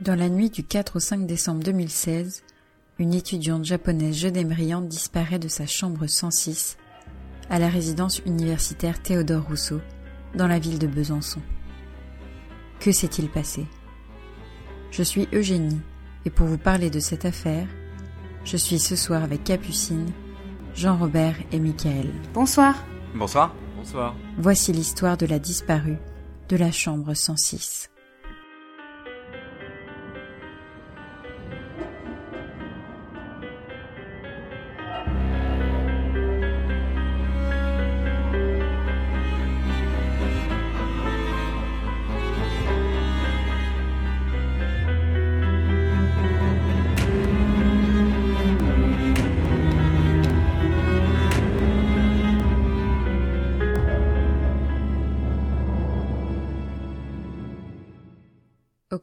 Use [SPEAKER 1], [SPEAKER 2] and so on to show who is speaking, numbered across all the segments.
[SPEAKER 1] Dans la nuit du 4 au 5 décembre 2016, une étudiante japonaise jeune et brillante disparaît de sa chambre 106 à la résidence universitaire Théodore Rousseau, dans la ville de Besançon. Que s'est-il passé? Je suis Eugénie, et pour vous parler de cette affaire, je suis ce soir avec Capucine, Jean-Robert et Michael.
[SPEAKER 2] Bonsoir.
[SPEAKER 3] Bonsoir.
[SPEAKER 4] Bonsoir.
[SPEAKER 1] Voici l'histoire de la disparue de la chambre 106.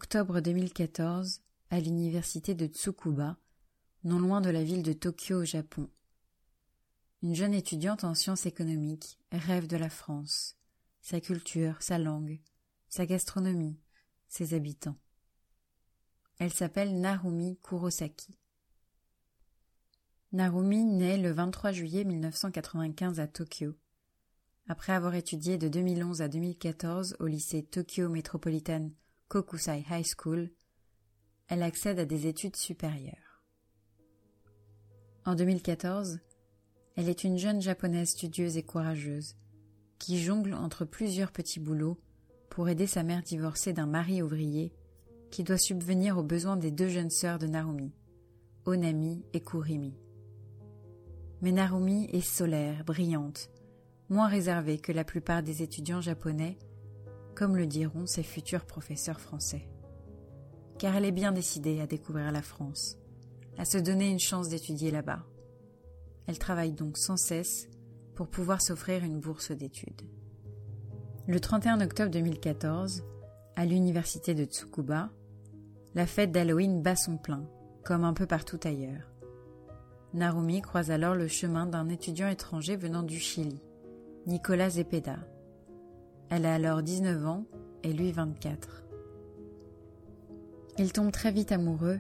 [SPEAKER 1] Octobre 2014, à l'université de Tsukuba, non loin de la ville de Tokyo au Japon. Une jeune étudiante en sciences économiques rêve de la France, sa culture, sa langue, sa gastronomie, ses habitants. Elle s'appelle Narumi Kurosaki. Narumi naît le 23 juillet 1995 à Tokyo. Après avoir étudié de 2011 à 2014 au lycée Tokyo Metropolitan Kokusai High School, elle accède à des études supérieures. En 2014, elle est une jeune japonaise studieuse et courageuse qui jongle entre plusieurs petits boulots pour aider sa mère divorcée d'un mari ouvrier qui doit subvenir aux besoins des deux jeunes sœurs de Narumi, Onami et Kurimi. Mais Narumi est solaire, brillante, moins réservée que la plupart des étudiants japonais comme le diront ses futurs professeurs français. Car elle est bien décidée à découvrir la France, à se donner une chance d'étudier là-bas. Elle travaille donc sans cesse pour pouvoir s'offrir une bourse d'études. Le 31 octobre 2014, à l'université de Tsukuba, la fête d'Halloween bat son plein, comme un peu partout ailleurs. Narumi croise alors le chemin d'un étudiant étranger venant du Chili, Nicolas Zepeda, elle a alors 19 ans et lui 24. Ils tombent très vite amoureux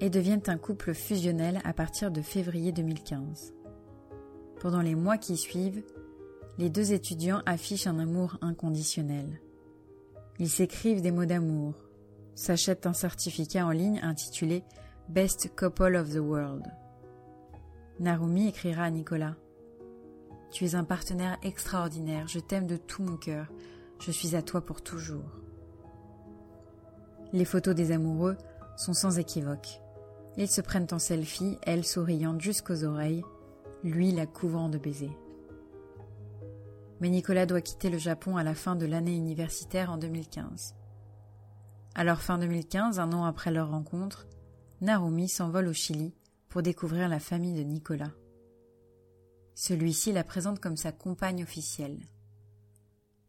[SPEAKER 1] et deviennent un couple fusionnel à partir de février 2015. Pendant les mois qui suivent, les deux étudiants affichent un amour inconditionnel. Ils s'écrivent des mots d'amour, s'achètent un certificat en ligne intitulé Best Couple of the World. Narumi écrira à Nicolas tu es un partenaire extraordinaire, je t'aime de tout mon cœur, je suis à toi pour toujours. Les photos des amoureux sont sans équivoque. Ils se prennent en selfie, elle souriante jusqu'aux oreilles, lui la couvrant de baisers. Mais Nicolas doit quitter le Japon à la fin de l'année universitaire en 2015. Alors fin 2015, un an après leur rencontre, Narumi s'envole au Chili pour découvrir la famille de Nicolas. Celui-ci la présente comme sa compagne officielle.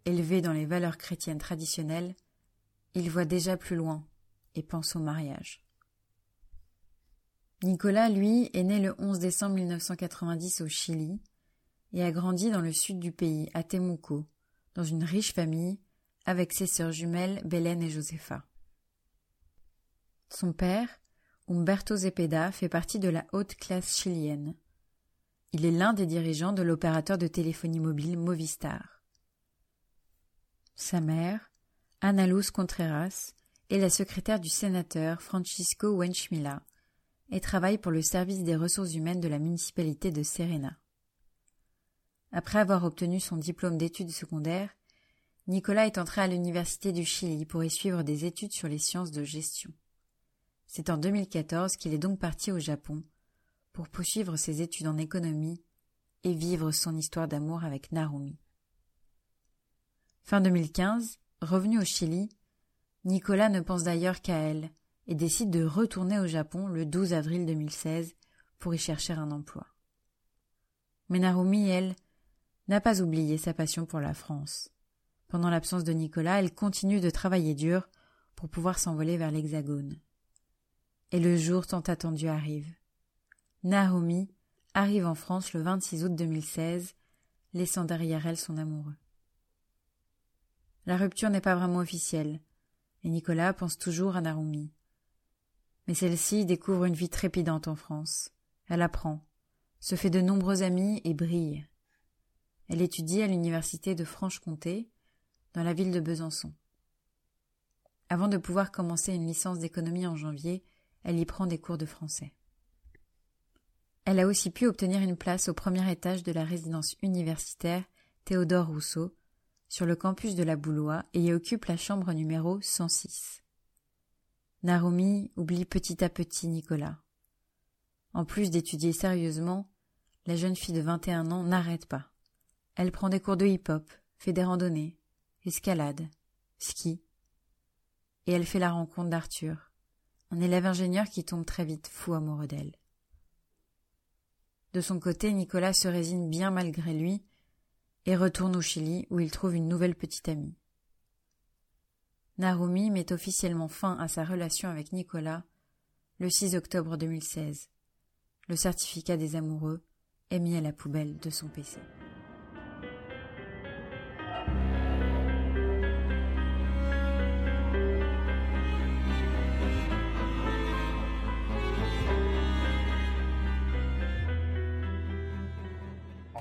[SPEAKER 1] Élevé dans les valeurs chrétiennes traditionnelles, il voit déjà plus loin et pense au mariage. Nicolas, lui, est né le 11 décembre 1990 au Chili et a grandi dans le sud du pays, à Temuco, dans une riche famille, avec ses sœurs jumelles Belen et Josefa. Son père, Umberto Zepeda, fait partie de la haute classe chilienne. Il est l'un des dirigeants de l'opérateur de téléphonie mobile Movistar. Sa mère, Ana Luz Contreras, est la secrétaire du sénateur Francisco Wenchmila et travaille pour le service des ressources humaines de la municipalité de Serena. Après avoir obtenu son diplôme d'études secondaires, Nicolas est entré à l'Université du Chili pour y suivre des études sur les sciences de gestion. C'est en 2014 qu'il est donc parti au Japon pour poursuivre ses études en économie et vivre son histoire d'amour avec Narumi. Fin 2015, revenu au Chili, Nicolas ne pense d'ailleurs qu'à elle et décide de retourner au Japon le 12 avril 2016 pour y chercher un emploi. Mais Narumi, elle, n'a pas oublié sa passion pour la France. Pendant l'absence de Nicolas, elle continue de travailler dur pour pouvoir s'envoler vers l'Hexagone. Et le jour tant attendu arrive. Naomi arrive en France le 26 août 2016, laissant derrière elle son amoureux. La rupture n'est pas vraiment officielle, et Nicolas pense toujours à Narumi, Mais celle-ci découvre une vie trépidante en France. Elle apprend, se fait de nombreux amis et brille. Elle étudie à l'université de Franche-Comté, dans la ville de Besançon. Avant de pouvoir commencer une licence d'économie en janvier, elle y prend des cours de français. Elle a aussi pu obtenir une place au premier étage de la résidence universitaire Théodore Rousseau, sur le campus de la Boulois, et y occupe la chambre numéro 106. Narumi oublie petit à petit Nicolas. En plus d'étudier sérieusement, la jeune fille de 21 ans n'arrête pas. Elle prend des cours de hip-hop, fait des randonnées, escalade, ski. Et elle fait la rencontre d'Arthur, un élève ingénieur qui tombe très vite fou amoureux d'elle. De son côté, Nicolas se résigne bien malgré lui et retourne au Chili où il trouve une nouvelle petite amie. Narumi met officiellement fin à sa relation avec Nicolas le 6 octobre 2016. Le certificat des amoureux est mis à la poubelle de son PC.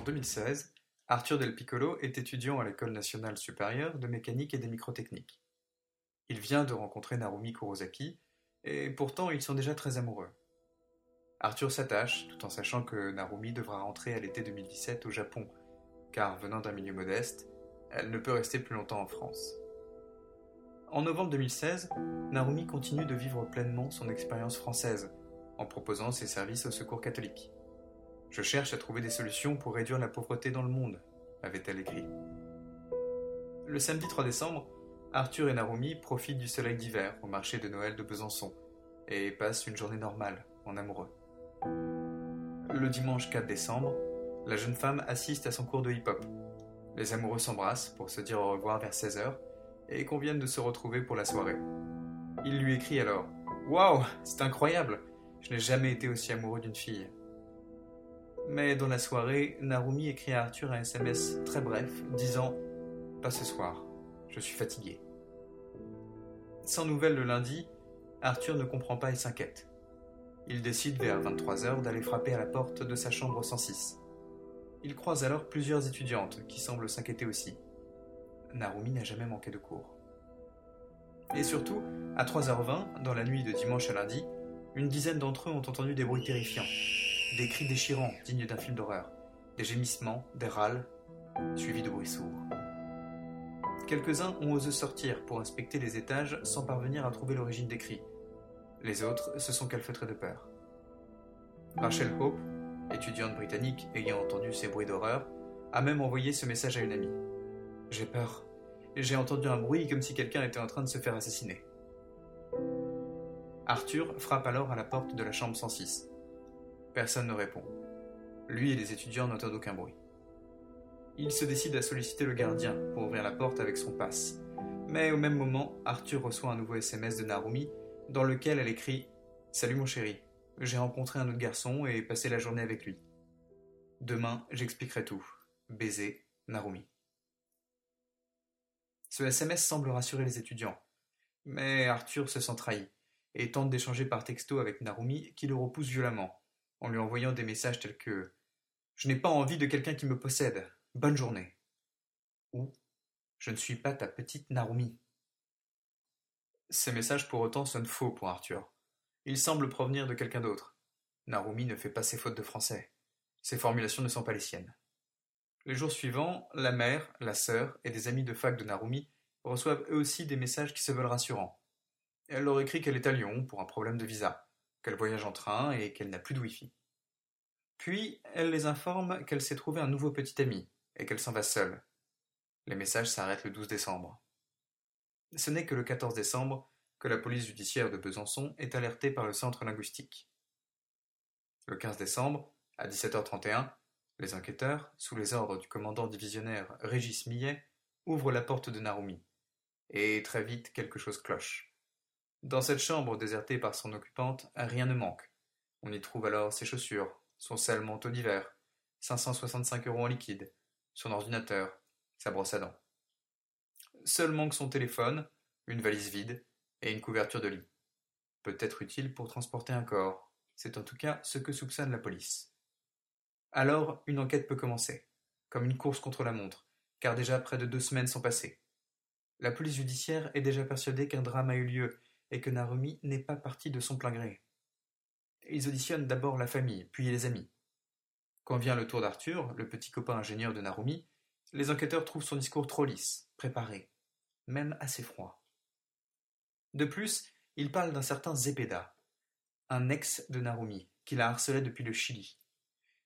[SPEAKER 2] En 2016, Arthur Del Piccolo est étudiant à l'École nationale supérieure de mécanique et des microtechniques. Il vient de rencontrer Narumi Kurosaki, et pourtant ils sont déjà très amoureux. Arthur s'attache, tout en sachant que Narumi devra rentrer à l'été 2017 au Japon, car venant d'un milieu modeste, elle ne peut rester plus longtemps en France. En novembre 2016, Narumi continue de vivre pleinement son expérience française, en proposant ses services au secours catholique. Je cherche à trouver des solutions pour réduire la pauvreté dans le monde, avait-elle écrit. Le samedi 3 décembre, Arthur et Narumi profitent du soleil d'hiver au marché de Noël de Besançon et passent une journée normale, en amoureux. Le dimanche 4 décembre, la jeune femme assiste à son cours de hip-hop. Les amoureux s'embrassent pour se dire au revoir vers 16h et conviennent de se retrouver pour la soirée. Il lui écrit alors Waouh, c'est incroyable Je n'ai jamais été aussi amoureux d'une fille. Mais dans la soirée, Narumi écrit à Arthur un SMS très bref, disant Pas ce soir, je suis fatigué. Sans nouvelles le lundi, Arthur ne comprend pas et s'inquiète. Il décide vers 23h d'aller frapper à la porte de sa chambre 106. Il croise alors plusieurs étudiantes qui semblent s'inquiéter aussi. Narumi n'a jamais manqué de cours. Et surtout, à 3h20, dans la nuit de dimanche à lundi, une dizaine d'entre eux ont entendu des bruits terrifiants des cris déchirants dignes d'un film d'horreur, des gémissements, des râles, suivis de bruits sourds. Quelques-uns ont osé sortir pour inspecter les étages sans parvenir à trouver l'origine des cris. Les autres se sont calfeutrés de peur. Rachel Hope, étudiante britannique ayant entendu ces bruits d'horreur, a même envoyé ce message à une amie. J'ai peur. J'ai entendu un bruit comme si quelqu'un était en train de se faire assassiner. Arthur frappe alors à la porte de la chambre 106. Personne ne répond. Lui et les étudiants n'entendent aucun bruit. Il se décide à solliciter le gardien pour ouvrir la porte avec son passe. Mais au même moment, Arthur reçoit un nouveau SMS de Narumi dans lequel elle écrit Salut mon chéri, j'ai rencontré un autre garçon et passé la journée avec lui. Demain, j'expliquerai tout. Baiser, Narumi. Ce SMS semble rassurer les étudiants. Mais Arthur se sent trahi et tente d'échanger par texto avec Narumi qui le repousse violemment en lui envoyant des messages tels que Je n'ai pas envie de quelqu'un qui me possède. Bonne journée. Ou Je ne suis pas ta petite Narumi. Ces messages pour autant sonnent faux pour Arthur. Ils semblent provenir de quelqu'un d'autre. Narumi ne fait pas ses fautes de français. Ses formulations ne sont pas les siennes. Les jours suivants, la mère, la sœur et des amis de fac de Narumi reçoivent eux aussi des messages qui se veulent rassurants. Elle leur écrit qu'elle est à Lyon pour un problème de visa qu'elle voyage en train et qu'elle n'a plus de Wi-Fi. Puis, elle les informe qu'elle s'est trouvé un nouveau petit ami et qu'elle s'en va seule. Les messages s'arrêtent le 12 décembre. Ce n'est que le 14 décembre que la police judiciaire de Besançon est alertée par le centre linguistique. Le 15 décembre, à 17h31, les enquêteurs, sous les ordres du commandant divisionnaire Régis Millet, ouvrent la porte de Narumi. Et très vite, quelque chose cloche. Dans cette chambre désertée par son occupante, rien ne manque. On y trouve alors ses chaussures, son sel manteau d'hiver, 565 euros en liquide, son ordinateur, sa brosse à dents. Seul manque son téléphone, une valise vide et une couverture de lit. peut-être utile pour transporter un corps. C'est en tout cas ce que soupçonne la police. Alors, une enquête peut commencer, comme une course contre la montre, car déjà près de deux semaines sont passées. La police judiciaire est déjà persuadée qu'un drame a eu lieu et que Narumi n'est pas parti de son plein gré. Ils auditionnent d'abord la famille, puis les amis. Quand vient le tour d'Arthur, le petit copain ingénieur de Narumi, les enquêteurs trouvent son discours trop lisse, préparé, même assez froid. De plus, il parle d'un certain Zepeda, un ex de Narumi, qui la harcelait depuis le Chili.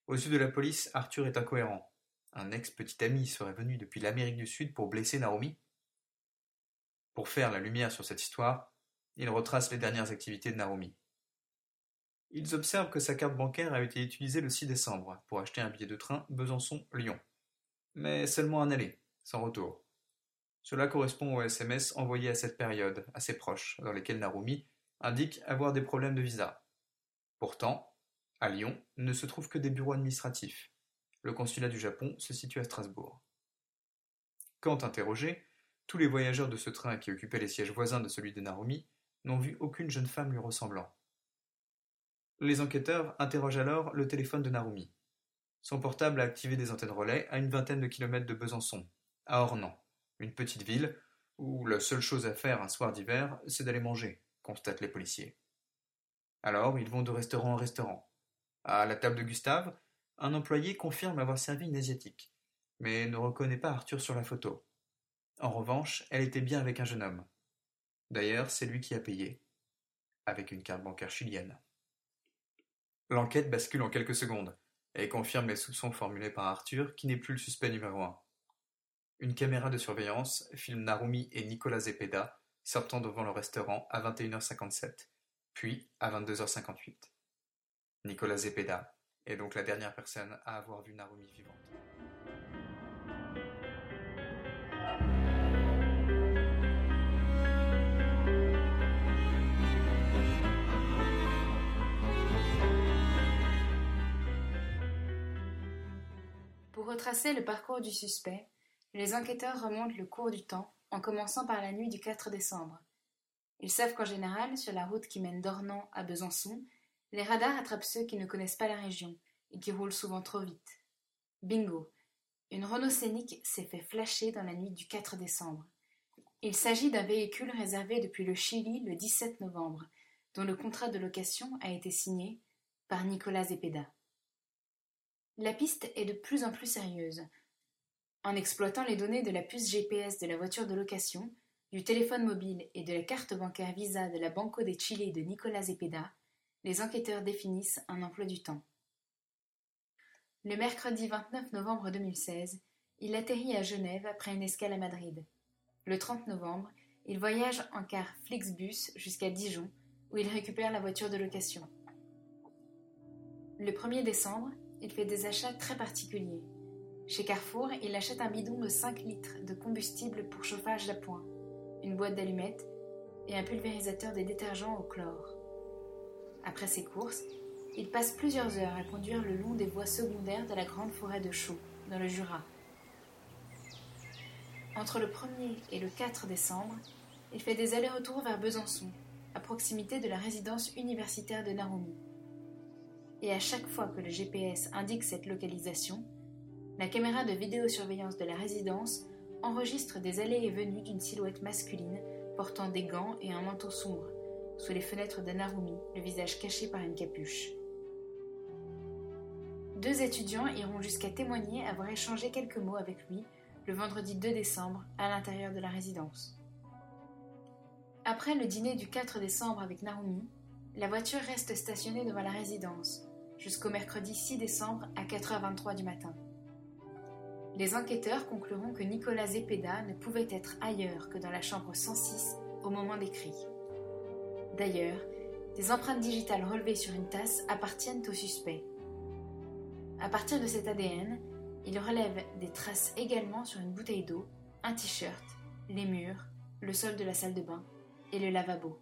[SPEAKER 2] Aux yeux de la police, Arthur est incohérent. Un ex-petit ami serait venu depuis l'Amérique du Sud pour blesser Narumi Pour faire la lumière sur cette histoire, il retrace les dernières activités de Narumi. Ils observent que sa carte bancaire a été utilisée le 6 décembre pour acheter un billet de train Besançon-Lyon. Mais seulement un aller, sans retour. Cela correspond aux SMS envoyés à cette période, assez proches, dans lesquels Narumi indique avoir des problèmes de visa. Pourtant, à Lyon ne se trouvent que des bureaux administratifs. Le consulat du Japon se situe à Strasbourg. Quand interrogé, tous les voyageurs de ce train qui occupait les sièges voisins de celui de Narumi n'ont vu aucune jeune femme lui ressemblant. Les enquêteurs interrogent alors le téléphone de Narumi. Son portable a activé des antennes relais à une vingtaine de kilomètres de Besançon, à Ornans, une petite ville où la seule chose à faire un soir d'hiver, c'est d'aller manger, constatent les policiers. Alors, ils vont de restaurant en restaurant. À la table de Gustave, un employé confirme avoir servi une asiatique, mais ne reconnaît pas Arthur sur la photo. En revanche, elle était bien avec un jeune homme. D'ailleurs, c'est lui qui a payé, avec une carte bancaire chilienne. L'enquête bascule en quelques secondes et confirme les soupçons formulés par Arthur, qui n'est plus le suspect numéro un. Une caméra de surveillance filme Narumi et Nicolas Zepeda sortant devant le restaurant à 21h57, puis à 22h58. Nicolas Zepeda est donc la dernière personne à avoir vu Narumi vivante.
[SPEAKER 3] Pour retracer le parcours du suspect, les enquêteurs remontent le cours du temps en commençant par la nuit du 4 décembre. Ils savent qu'en général, sur la route qui mène d'Ornans à Besançon, les radars attrapent ceux qui ne connaissent pas la région et qui roulent souvent trop vite. Bingo Une Renault Scénic s'est fait flasher dans la nuit du 4 décembre. Il s'agit d'un véhicule réservé depuis le Chili le 17 novembre, dont le contrat de location a été signé par Nicolas Zepeda. La piste est de plus en plus sérieuse. En exploitant les données de la puce GPS de la voiture de location, du téléphone mobile et de la carte bancaire Visa de la Banco de Chile de Nicolas Zepeda, les enquêteurs définissent un emploi du temps. Le mercredi 29 novembre 2016, il atterrit à Genève après une escale à Madrid. Le 30 novembre, il voyage en car Flixbus jusqu'à Dijon, où il récupère la voiture de location. Le 1er décembre, il fait des achats très particuliers. Chez Carrefour, il achète un bidon de 5 litres de combustible pour chauffage d'appoint, une boîte d'allumettes et un pulvérisateur de détergent au chlore. Après ses courses, il passe plusieurs heures à conduire le long des voies secondaires de la grande forêt de Chaux, dans le Jura. Entre le 1er et le 4 décembre, il fait des allers-retours vers Besançon, à proximité de la résidence universitaire de Narumi et à chaque fois que le GPS indique cette localisation, la caméra de vidéosurveillance de la résidence enregistre des allées et venues d'une silhouette masculine portant des gants et un manteau sombre, sous les fenêtres de Narumi, le visage caché par une capuche. Deux étudiants iront jusqu'à témoigner avoir échangé quelques mots avec lui le vendredi 2 décembre à l'intérieur de la résidence. Après le dîner du 4 décembre avec Narumi, la voiture reste stationnée devant la résidence jusqu'au mercredi 6 décembre à 4h23 du matin. Les enquêteurs concluront que Nicolas Zepeda ne pouvait être ailleurs que dans la chambre 106 au moment des cris. D'ailleurs, des empreintes digitales relevées sur une tasse appartiennent au suspect. À partir de cet ADN, il relève des traces également sur une bouteille d'eau, un t-shirt, les murs, le sol de la salle de bain et le lavabo.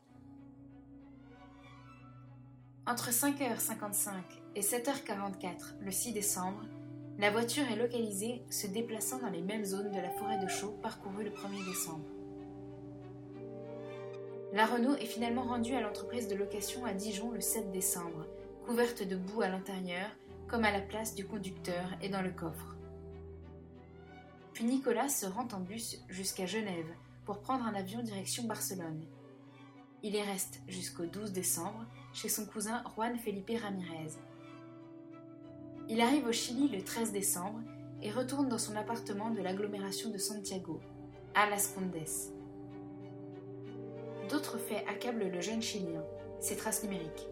[SPEAKER 3] Entre 5h55 et 7h44 le 6 décembre, la voiture est localisée se déplaçant dans les mêmes zones de la forêt de Chaux parcourue le 1er décembre. La Renault est finalement rendue à l'entreprise de location à Dijon le 7 décembre, couverte de boue à l'intérieur, comme à la place du conducteur et dans le coffre. Puis Nicolas se rend en bus jusqu'à Genève pour prendre un avion direction Barcelone. Il y reste jusqu'au 12 décembre chez son cousin Juan Felipe Ramirez. Il arrive au Chili le 13 décembre et retourne dans son appartement de l'agglomération de Santiago, à Las Condes. D'autres faits accablent le jeune Chilien, ses traces numériques.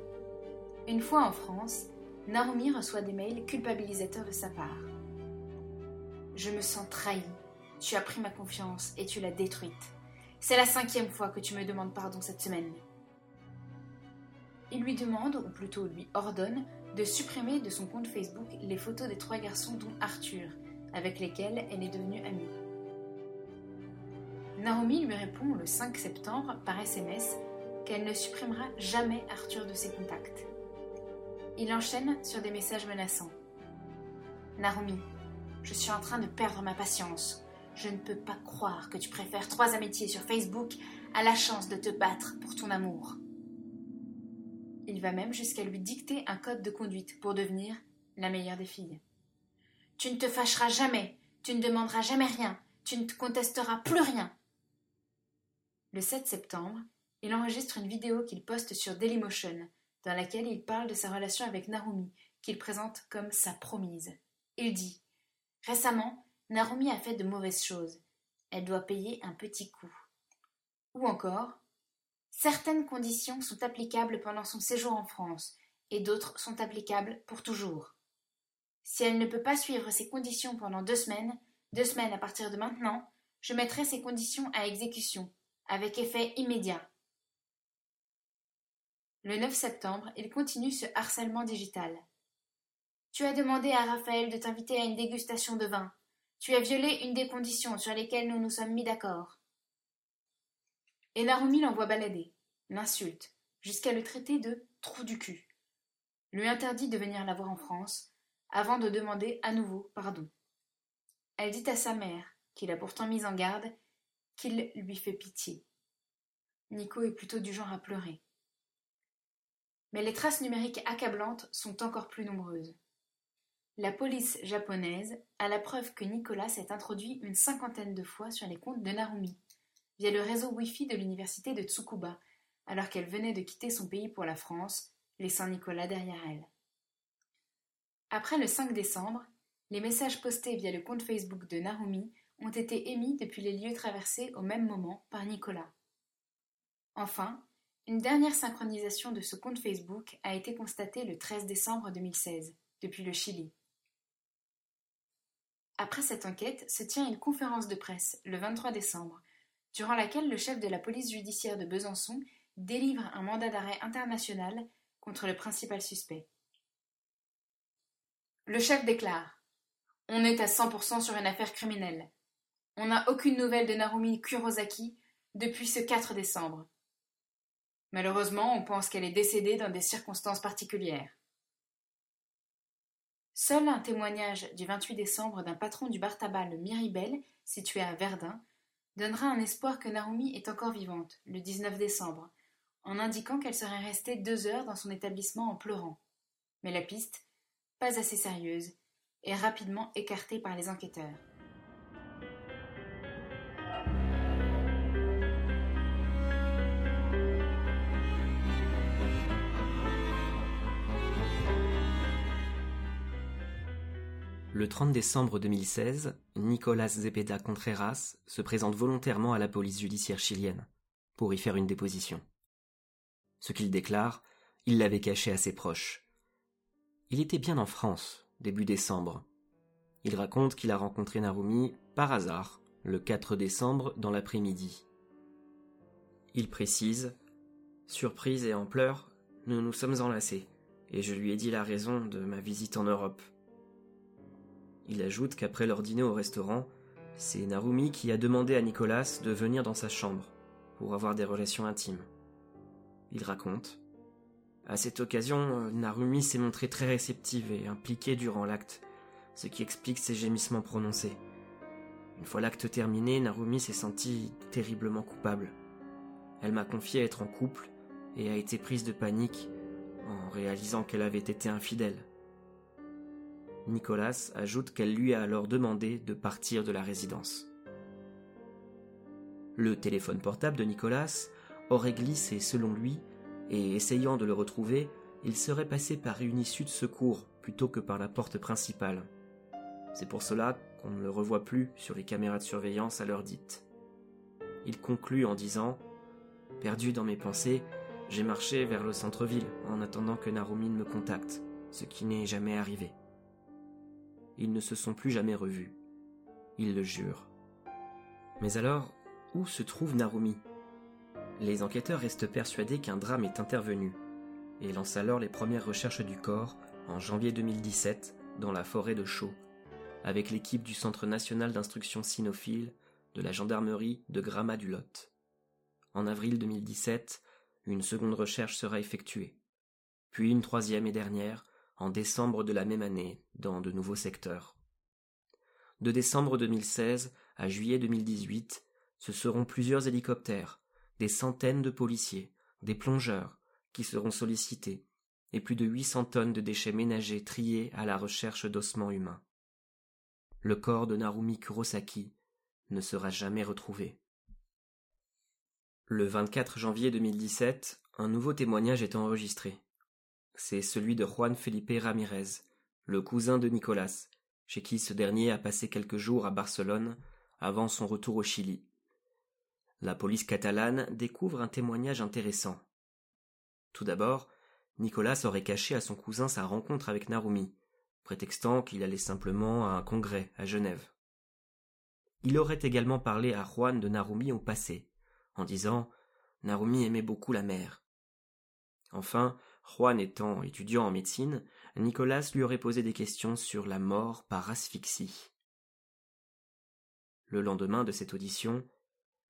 [SPEAKER 3] Une fois en France, Narumi reçoit des mails culpabilisateurs de sa part. Je me sens trahi. Tu as pris ma confiance et tu l'as détruite. C'est la cinquième fois que tu me demandes pardon cette semaine. Il lui demande, ou plutôt lui ordonne, de supprimer de son compte Facebook les photos des trois garçons dont Arthur, avec lesquels elle est devenue amie. Naomi lui répond le 5 septembre par SMS qu'elle ne supprimera jamais Arthur de ses contacts. Il enchaîne sur des messages menaçants. Naomi, je suis en train de perdre ma patience. Je ne peux pas croire que tu préfères trois amitiés sur Facebook à la chance de te battre pour ton amour. Il va même jusqu'à lui dicter un code de conduite pour devenir la meilleure des filles. Tu ne te fâcheras jamais, tu ne demanderas jamais rien, tu ne te contesteras plus rien. Le 7 septembre, il enregistre une vidéo qu'il poste sur Dailymotion, dans laquelle il parle de sa relation avec Narumi, qu'il présente comme sa promise. Il dit Récemment, Narumi a fait de mauvaises choses. Elle doit payer un petit coup. Ou encore Certaines conditions sont applicables pendant son séjour en France, et d'autres sont applicables pour toujours. Si elle ne peut pas suivre ces conditions pendant deux semaines, deux semaines à partir de maintenant, je mettrai ces conditions à exécution, avec effet immédiat. Le 9 septembre, il continue ce harcèlement digital. Tu as demandé à Raphaël de t'inviter à une dégustation de vin. Tu as violé une des conditions sur lesquelles nous nous sommes mis d'accord. Et Narumi l'envoie balader, l'insulte, jusqu'à le traiter de trou du cul. Lui interdit de venir la voir en France, avant de demander à nouveau pardon. Elle dit à sa mère, qui l'a pourtant mise en garde, qu'il lui fait pitié. Nico est plutôt du genre à pleurer. Mais les traces numériques accablantes sont encore plus nombreuses. La police japonaise a la preuve que Nicolas s'est introduit une cinquantaine de fois sur les comptes de Narumi, via le réseau Wi-Fi de l'université de Tsukuba, alors qu'elle venait de quitter son pays pour la France, laissant Nicolas derrière elle. Après le 5 décembre, les messages postés via le compte Facebook de Narumi ont été émis depuis les lieux traversés au même moment par Nicolas. Enfin, une dernière synchronisation de ce compte Facebook a été constatée le 13 décembre 2016, depuis le Chili. Après cette enquête se tient une conférence de presse le 23 décembre, durant laquelle le chef de la police judiciaire de Besançon délivre un mandat d'arrêt international contre le principal suspect. Le chef déclare On est à 100% sur une affaire criminelle. On n'a aucune nouvelle de Narumi Kurosaki depuis ce 4 décembre. Malheureusement, on pense qu'elle est décédée dans des circonstances particulières. Seul un témoignage du 28 décembre d'un patron du bar tabac le Miribel, situé à Verdun, donnera un espoir que Narumi est encore vivante, le 19 décembre, en indiquant qu'elle serait restée deux heures dans son établissement en pleurant. Mais la piste pas assez sérieuse, et rapidement écartée par les enquêteurs.
[SPEAKER 4] Le 30 décembre 2016, Nicolas Zepeda Contreras se présente volontairement à la police judiciaire chilienne pour y faire une déposition. Ce qu'il déclare, il l'avait caché à ses proches. Il était bien en France, début décembre. Il raconte qu'il a rencontré Narumi par hasard, le 4 décembre dans l'après-midi. Il précise Surprise et en pleurs, nous nous sommes enlacés, et je lui ai dit la raison de ma visite en Europe. Il ajoute qu'après leur dîner au restaurant, c'est Narumi qui a demandé à Nicolas de venir dans sa chambre pour avoir des relations intimes. Il raconte à cette occasion, Narumi s'est montrée très réceptive et impliquée durant l'acte, ce qui explique ses gémissements prononcés. Une fois l'acte terminé, Narumi s'est sentie terriblement coupable. Elle m'a confié être en couple et a été prise de panique en réalisant qu'elle avait été infidèle. Nicolas ajoute qu'elle lui a alors demandé de partir de la résidence. Le téléphone portable de Nicolas aurait glissé selon lui, et essayant de le retrouver, il serait passé par une issue de secours plutôt que par la porte principale. C'est pour cela qu'on ne le revoit plus sur les caméras de surveillance à l'heure dite. Il conclut en disant Perdu dans mes pensées, j'ai marché vers le centre-ville en attendant que Narumi me contacte, ce qui n'est jamais arrivé. Ils ne se sont plus jamais revus. Il le jure. Mais alors, où se trouve Narumi? Les enquêteurs restent persuadés qu'un drame est intervenu et lancent alors les premières recherches du corps en janvier 2017 dans la forêt de Chaux, avec l'équipe du Centre national d'instruction cynophile de la gendarmerie de Gramma du Lot. En avril 2017, une seconde recherche sera effectuée, puis une troisième et dernière en décembre de la même année dans de nouveaux secteurs. De décembre 2016 à juillet 2018, ce seront plusieurs hélicoptères, des centaines de policiers, des plongeurs, qui seront sollicités, et plus de 800 tonnes de déchets ménagers triés à la recherche d'ossements humains. Le corps de Narumi Kurosaki ne sera jamais retrouvé. Le 24 janvier 2017, un nouveau témoignage est enregistré. C'est celui de Juan Felipe Ramirez, le cousin de Nicolas, chez qui ce dernier a passé quelques jours à Barcelone avant son retour au Chili. La police catalane découvre un témoignage intéressant. Tout d'abord, Nicolas aurait caché à son cousin sa rencontre avec Narumi, prétextant qu'il allait simplement à un congrès à Genève. Il aurait également parlé à Juan de Narumi au passé, en disant Narumi aimait beaucoup la mer. Enfin, Juan étant étudiant en médecine, Nicolas lui aurait posé des questions sur la mort par asphyxie. Le lendemain de cette audition,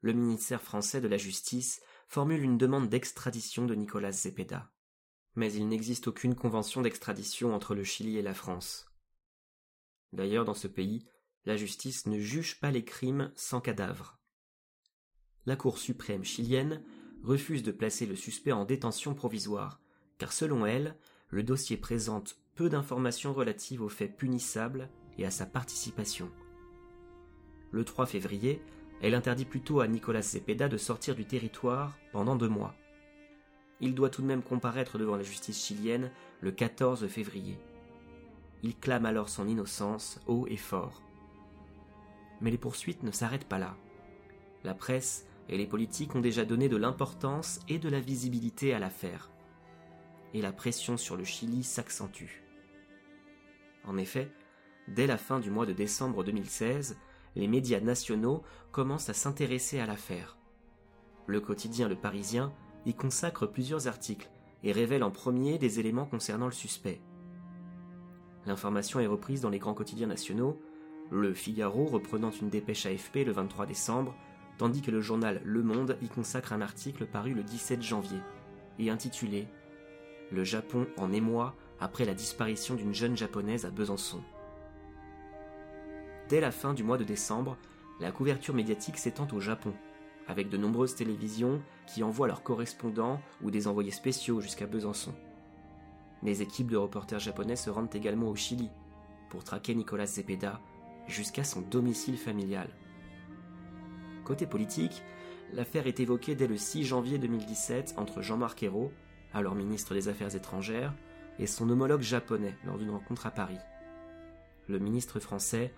[SPEAKER 4] le ministère français de la Justice formule une demande d'extradition de Nicolas Zepeda. Mais il n'existe aucune convention d'extradition entre le Chili et la France. D'ailleurs, dans ce pays, la justice ne juge pas les crimes sans cadavre la Cour suprême chilienne refuse de placer le suspect en détention provisoire, car selon elle, le dossier présente peu d'informations relatives aux faits punissables et à sa participation. Le 3 février, elle interdit plutôt à Nicolas Cepeda de sortir du territoire pendant deux mois. Il doit tout de même comparaître devant la justice chilienne le 14 février. Il clame alors son innocence haut et fort. Mais les poursuites ne s'arrêtent pas là. La presse et les politiques ont déjà donné de l'importance et de la visibilité à l'affaire. Et la pression sur le Chili s'accentue. En effet, dès la fin du mois de décembre 2016, les médias nationaux commencent à s'intéresser à l'affaire. Le quotidien Le Parisien y consacre plusieurs articles et révèle en premier des éléments concernant le suspect. L'information est reprise dans les grands quotidiens nationaux, Le Figaro reprenant une dépêche AFP le 23 décembre, tandis que le journal Le Monde y consacre un article paru le 17 janvier et intitulé Le Japon en émoi après la disparition d'une jeune japonaise à Besançon. Dès la fin du mois de décembre, la couverture médiatique s'étend au Japon, avec de nombreuses télévisions qui envoient leurs correspondants ou des envoyés spéciaux jusqu'à Besançon. Les équipes de reporters japonais se rendent également au Chili pour traquer Nicolas Zepeda jusqu'à son domicile familial. Côté politique, l'affaire est évoquée dès le 6 janvier 2017 entre Jean-Marc Ayrault, alors ministre des Affaires étrangères, et son homologue japonais lors d'une rencontre à Paris. Le ministre français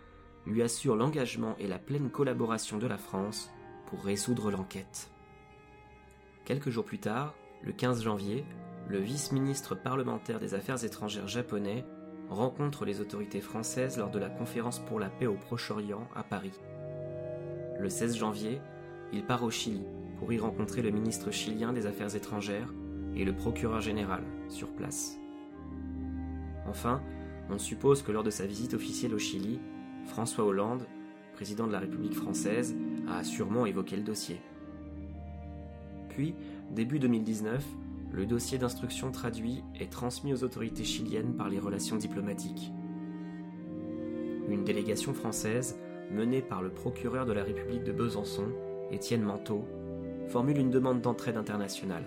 [SPEAKER 4] lui assure l'engagement et la pleine collaboration de la France pour résoudre l'enquête. Quelques jours plus tard, le 15 janvier, le vice-ministre parlementaire des Affaires étrangères japonais rencontre les autorités françaises lors de la conférence pour la paix au Proche-Orient à Paris. Le 16 janvier, il part au Chili pour y rencontrer le ministre chilien des Affaires étrangères et le procureur général sur place. Enfin, on suppose que lors de sa visite officielle au Chili, François Hollande, président de la République française, a sûrement évoqué le dossier. Puis, début 2019, le dossier d'instruction traduit est transmis aux autorités chiliennes par les relations diplomatiques. Une délégation française menée par le procureur de la République de Besançon, Étienne Manteau, formule une demande d'entraide internationale.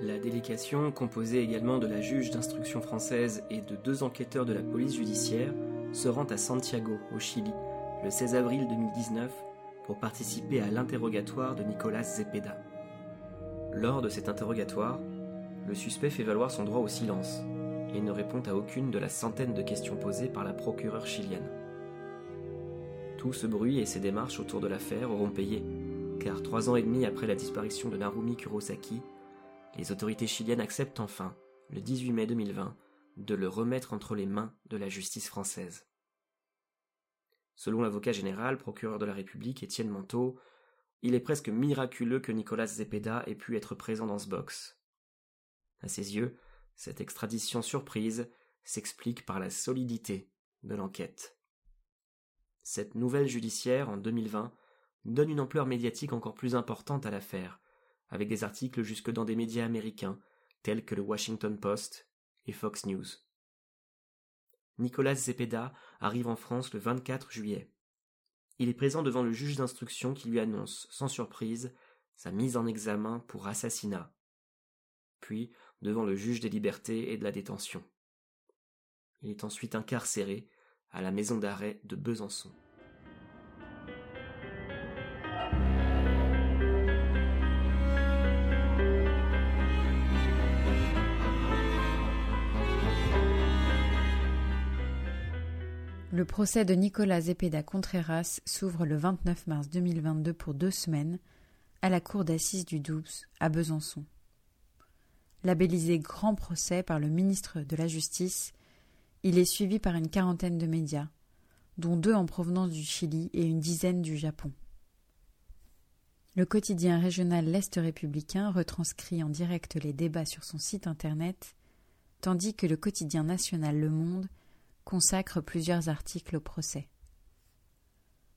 [SPEAKER 4] La délégation, composée également de la juge d'instruction française et de deux enquêteurs de la police judiciaire, se rend à Santiago, au Chili, le 16 avril 2019, pour participer à l'interrogatoire de Nicolas Zepeda. Lors de cet interrogatoire, le suspect fait valoir son droit au silence et ne répond à aucune de la centaine de questions posées par la procureure chilienne. Tout ce bruit et ces démarches autour de l'affaire auront payé, car trois ans et demi après la disparition de Narumi Kurosaki, les autorités chiliennes acceptent enfin, le 18 mai 2020, de le remettre entre les mains de la justice française. Selon l'avocat général, procureur de la République, Étienne Manteau, il est presque miraculeux que Nicolas Zepeda ait pu être présent dans ce box. À ses yeux, cette extradition surprise s'explique par la solidité de l'enquête. Cette nouvelle judiciaire, en 2020, donne une ampleur médiatique encore plus importante à l'affaire, avec des articles jusque dans des médias américains, tels que le Washington Post et Fox News. Nicolas Zepeda arrive en France le 24 juillet. Il est présent devant le juge d'instruction qui lui annonce, sans surprise, sa mise en examen pour assassinat. Puis, devant le juge des libertés et de la détention. Il est ensuite incarcéré à la maison d'arrêt de Besançon.
[SPEAKER 1] Le procès de Nicolas Zepeda Contreras s'ouvre le 29 mars 2022 pour deux semaines à la cour d'assises du Doubs à Besançon. Labellisé grand procès par le ministre de la Justice, il est suivi par une quarantaine de médias, dont deux en provenance du Chili et une dizaine du Japon. Le quotidien régional L'Est républicain retranscrit en direct les débats sur son site internet, tandis que le quotidien national Le Monde consacre plusieurs articles au procès.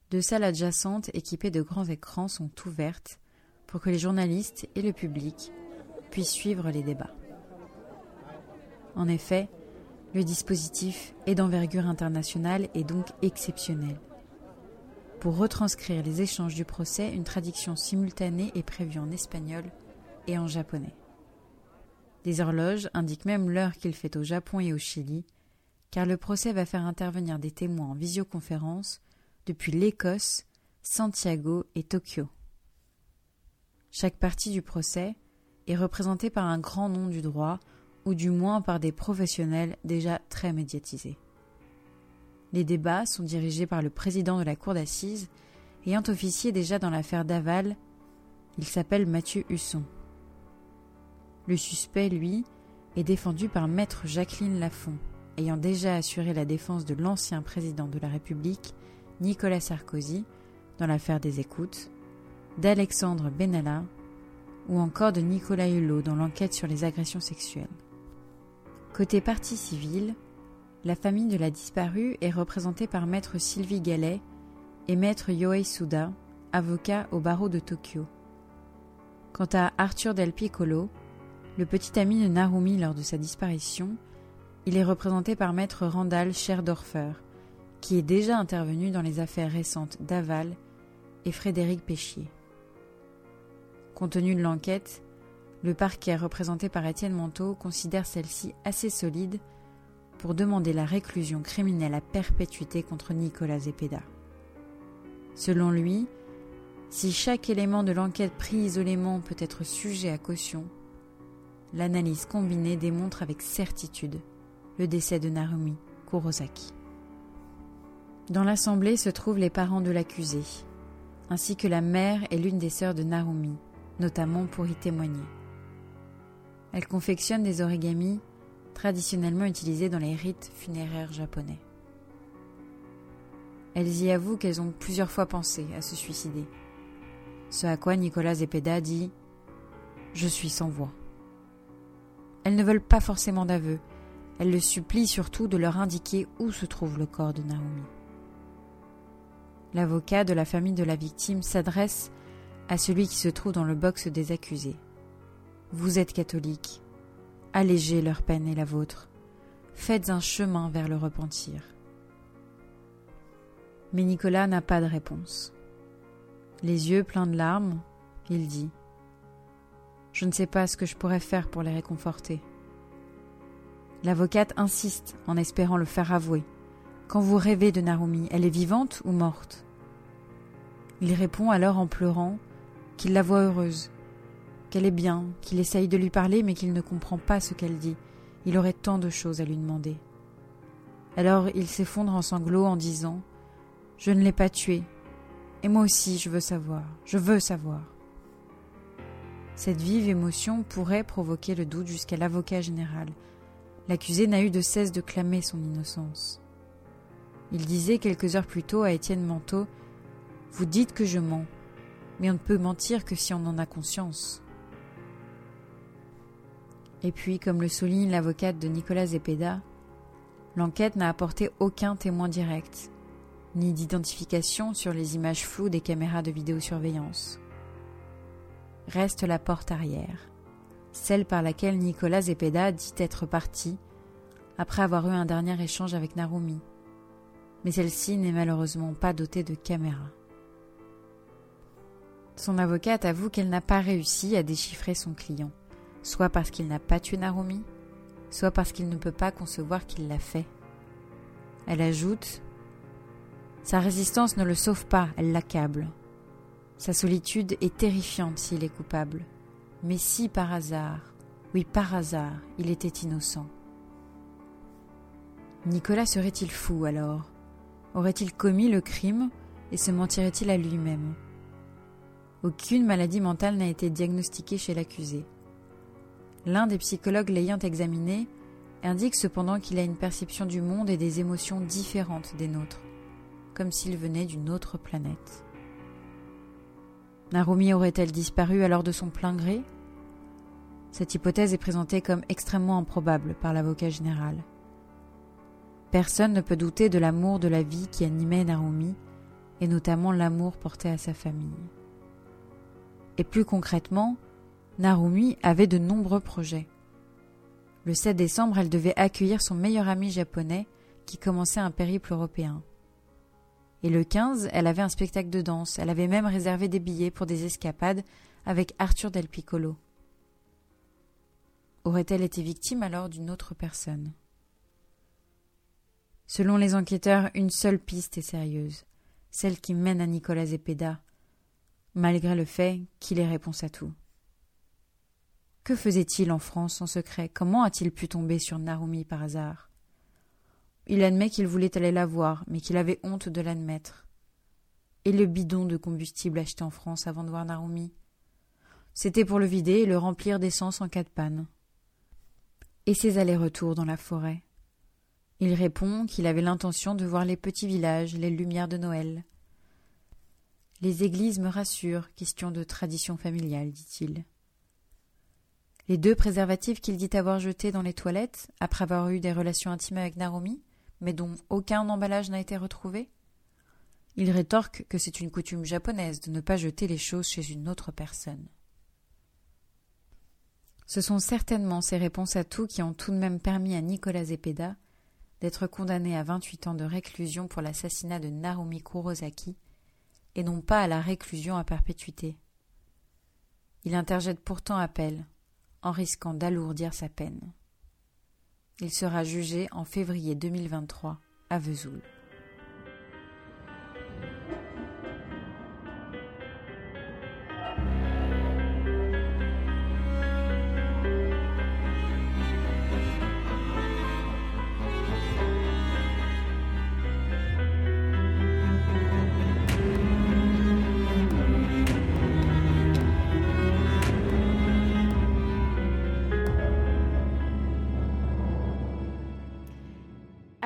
[SPEAKER 1] Deux salles adjacentes équipées de grands écrans sont ouvertes pour que les journalistes et le public puissent suivre les débats. En effet, le dispositif est d'envergure internationale et donc exceptionnel. Pour retranscrire les échanges du procès, une traduction simultanée est prévue en espagnol et en japonais. Des horloges indiquent même l'heure qu'il fait au Japon et au Chili, car le procès va faire intervenir des témoins en visioconférence depuis l'Écosse, Santiago et Tokyo. Chaque partie du procès est représentée par un grand nom du droit, ou du moins par des professionnels déjà très médiatisés. Les débats sont dirigés par le président de la cour d'assises, ayant officié déjà dans l'affaire Daval. Il s'appelle Mathieu Husson. Le suspect, lui, est défendu par maître Jacqueline Lafont, ayant déjà assuré la défense de l'ancien président de la République, Nicolas Sarkozy, dans l'affaire des écoutes, d'Alexandre Benalla ou encore de Nicolas Hulot dans l'enquête sur les agressions sexuelles. Côté partie civile, la famille de la disparue est représentée par maître Sylvie Gallet et maître Yohei Suda, avocat au barreau de Tokyo. Quant à Arthur Del Piccolo, le petit ami de Narumi lors de sa disparition, il est représenté par maître Randall Scherdorfer, qui est déjà intervenu dans les affaires récentes d'Aval et Frédéric Péchier. Compte tenu de l'enquête, le parquet représenté par Étienne Manteau considère celle-ci assez solide pour demander la réclusion criminelle à perpétuité contre Nicolas Zepeda. Selon lui, si chaque élément de l'enquête pris isolément peut être sujet à caution, l'analyse combinée démontre avec certitude le décès de Narumi Kurosaki. Dans l'assemblée se trouvent les parents de l'accusé, ainsi que la mère et l'une des sœurs de Narumi, notamment pour y témoigner. Elle confectionne des origamis traditionnellement utilisés dans les rites funéraires japonais. Elles y avouent qu'elles ont plusieurs fois pensé à se suicider. Ce à quoi Nicolas Zepeda dit Je suis sans voix. Elles ne veulent pas forcément d'aveu, elles le supplient surtout de leur indiquer où se trouve le corps de Naomi. L'avocat de la famille de la victime s'adresse à celui qui se trouve dans le box des accusés. Vous êtes catholique. Allégez leur peine et la vôtre. Faites un chemin vers le repentir. Mais Nicolas n'a pas de réponse. Les yeux pleins de larmes, il dit Je ne sais pas ce que je pourrais faire pour les réconforter. L'avocate insiste en espérant le faire avouer. Quand vous rêvez de Narumi, elle est vivante ou morte? Il répond alors en pleurant qu'il la voit heureuse, qu'elle est bien, qu'il essaye de lui parler mais qu'il ne comprend pas ce qu'elle dit. Il aurait tant de choses à lui demander. Alors il s'effondre en sanglots en disant Je ne l'ai pas tuée. Et moi aussi je veux savoir, je veux savoir. Cette vive émotion pourrait provoquer le doute jusqu'à l'avocat général, L'accusé n'a eu de cesse de clamer son innocence. Il disait quelques heures plus tôt à Étienne Manteau Vous dites que je mens, mais on ne peut mentir que si on en a conscience. Et puis, comme le souligne l'avocate de Nicolas Zepeda, l'enquête n'a apporté aucun témoin direct, ni d'identification sur les images floues des caméras de vidéosurveillance. Reste la porte arrière celle par laquelle Nicolas Zepeda dit être parti après avoir eu un dernier échange avec Narumi. Mais celle-ci n'est malheureusement pas dotée de caméra. Son avocate avoue qu'elle n'a pas réussi à déchiffrer son client, soit parce qu'il n'a pas tué Narumi, soit parce qu'il ne peut pas concevoir qu'il l'a fait. Elle ajoute Sa résistance ne le sauve pas, elle l'accable. Sa solitude est terrifiante s'il est coupable. Mais si par hasard, oui par hasard, il était innocent. Nicolas serait-il fou alors? Aurait-il commis le crime et se mentirait-il à lui-même? Aucune maladie mentale n'a été diagnostiquée chez l'accusé. L'un des psychologues l'ayant examiné indique cependant qu'il a une perception du monde et des émotions différentes des nôtres, comme s'il venait d'une autre planète. Narumi aurait-elle disparu alors de son plein gré? Cette hypothèse est présentée comme extrêmement improbable par l'avocat général. Personne ne peut douter de l'amour de la vie qui animait Narumi, et notamment l'amour porté à sa famille. Et plus concrètement, Narumi avait de nombreux projets. Le 7 décembre, elle devait accueillir son meilleur ami japonais qui commençait un périple européen. Et le 15, elle avait un spectacle de danse. Elle avait même réservé des billets pour des escapades avec Arthur Del Piccolo. Aurait-elle été victime alors d'une autre personne? Selon les enquêteurs, une seule piste est sérieuse, celle qui mène à Nicolas Zepeda, malgré le fait qu'il ait réponse à tout. Que faisait-il en France en secret? Comment a-t-il pu tomber sur Narumi par hasard? Il admet qu'il voulait aller la voir, mais qu'il avait honte de l'admettre. Et le bidon de combustible acheté en France avant de voir Narumi C'était pour le vider et le remplir d'essence en cas de panne. Et ses allers-retours dans la forêt Il répond qu'il avait l'intention de voir les petits villages, les lumières de Noël. Les églises me rassurent, question de tradition familiale, dit-il. Les deux préservatifs qu'il dit avoir jetés dans les toilettes, après avoir eu des relations intimes avec Narumi, mais dont aucun emballage n'a été retrouvé Il rétorque que c'est une coutume japonaise de ne pas jeter les choses chez une autre personne. Ce sont certainement ces réponses à tout qui ont tout de même permis à Nicolas Zepeda d'être condamné à 28 ans de réclusion pour l'assassinat de Narumi Kurosaki et non pas à la réclusion à perpétuité. Il interjette pourtant appel, en risquant d'alourdir sa peine. Il sera jugé en février 2023 à Vesoul.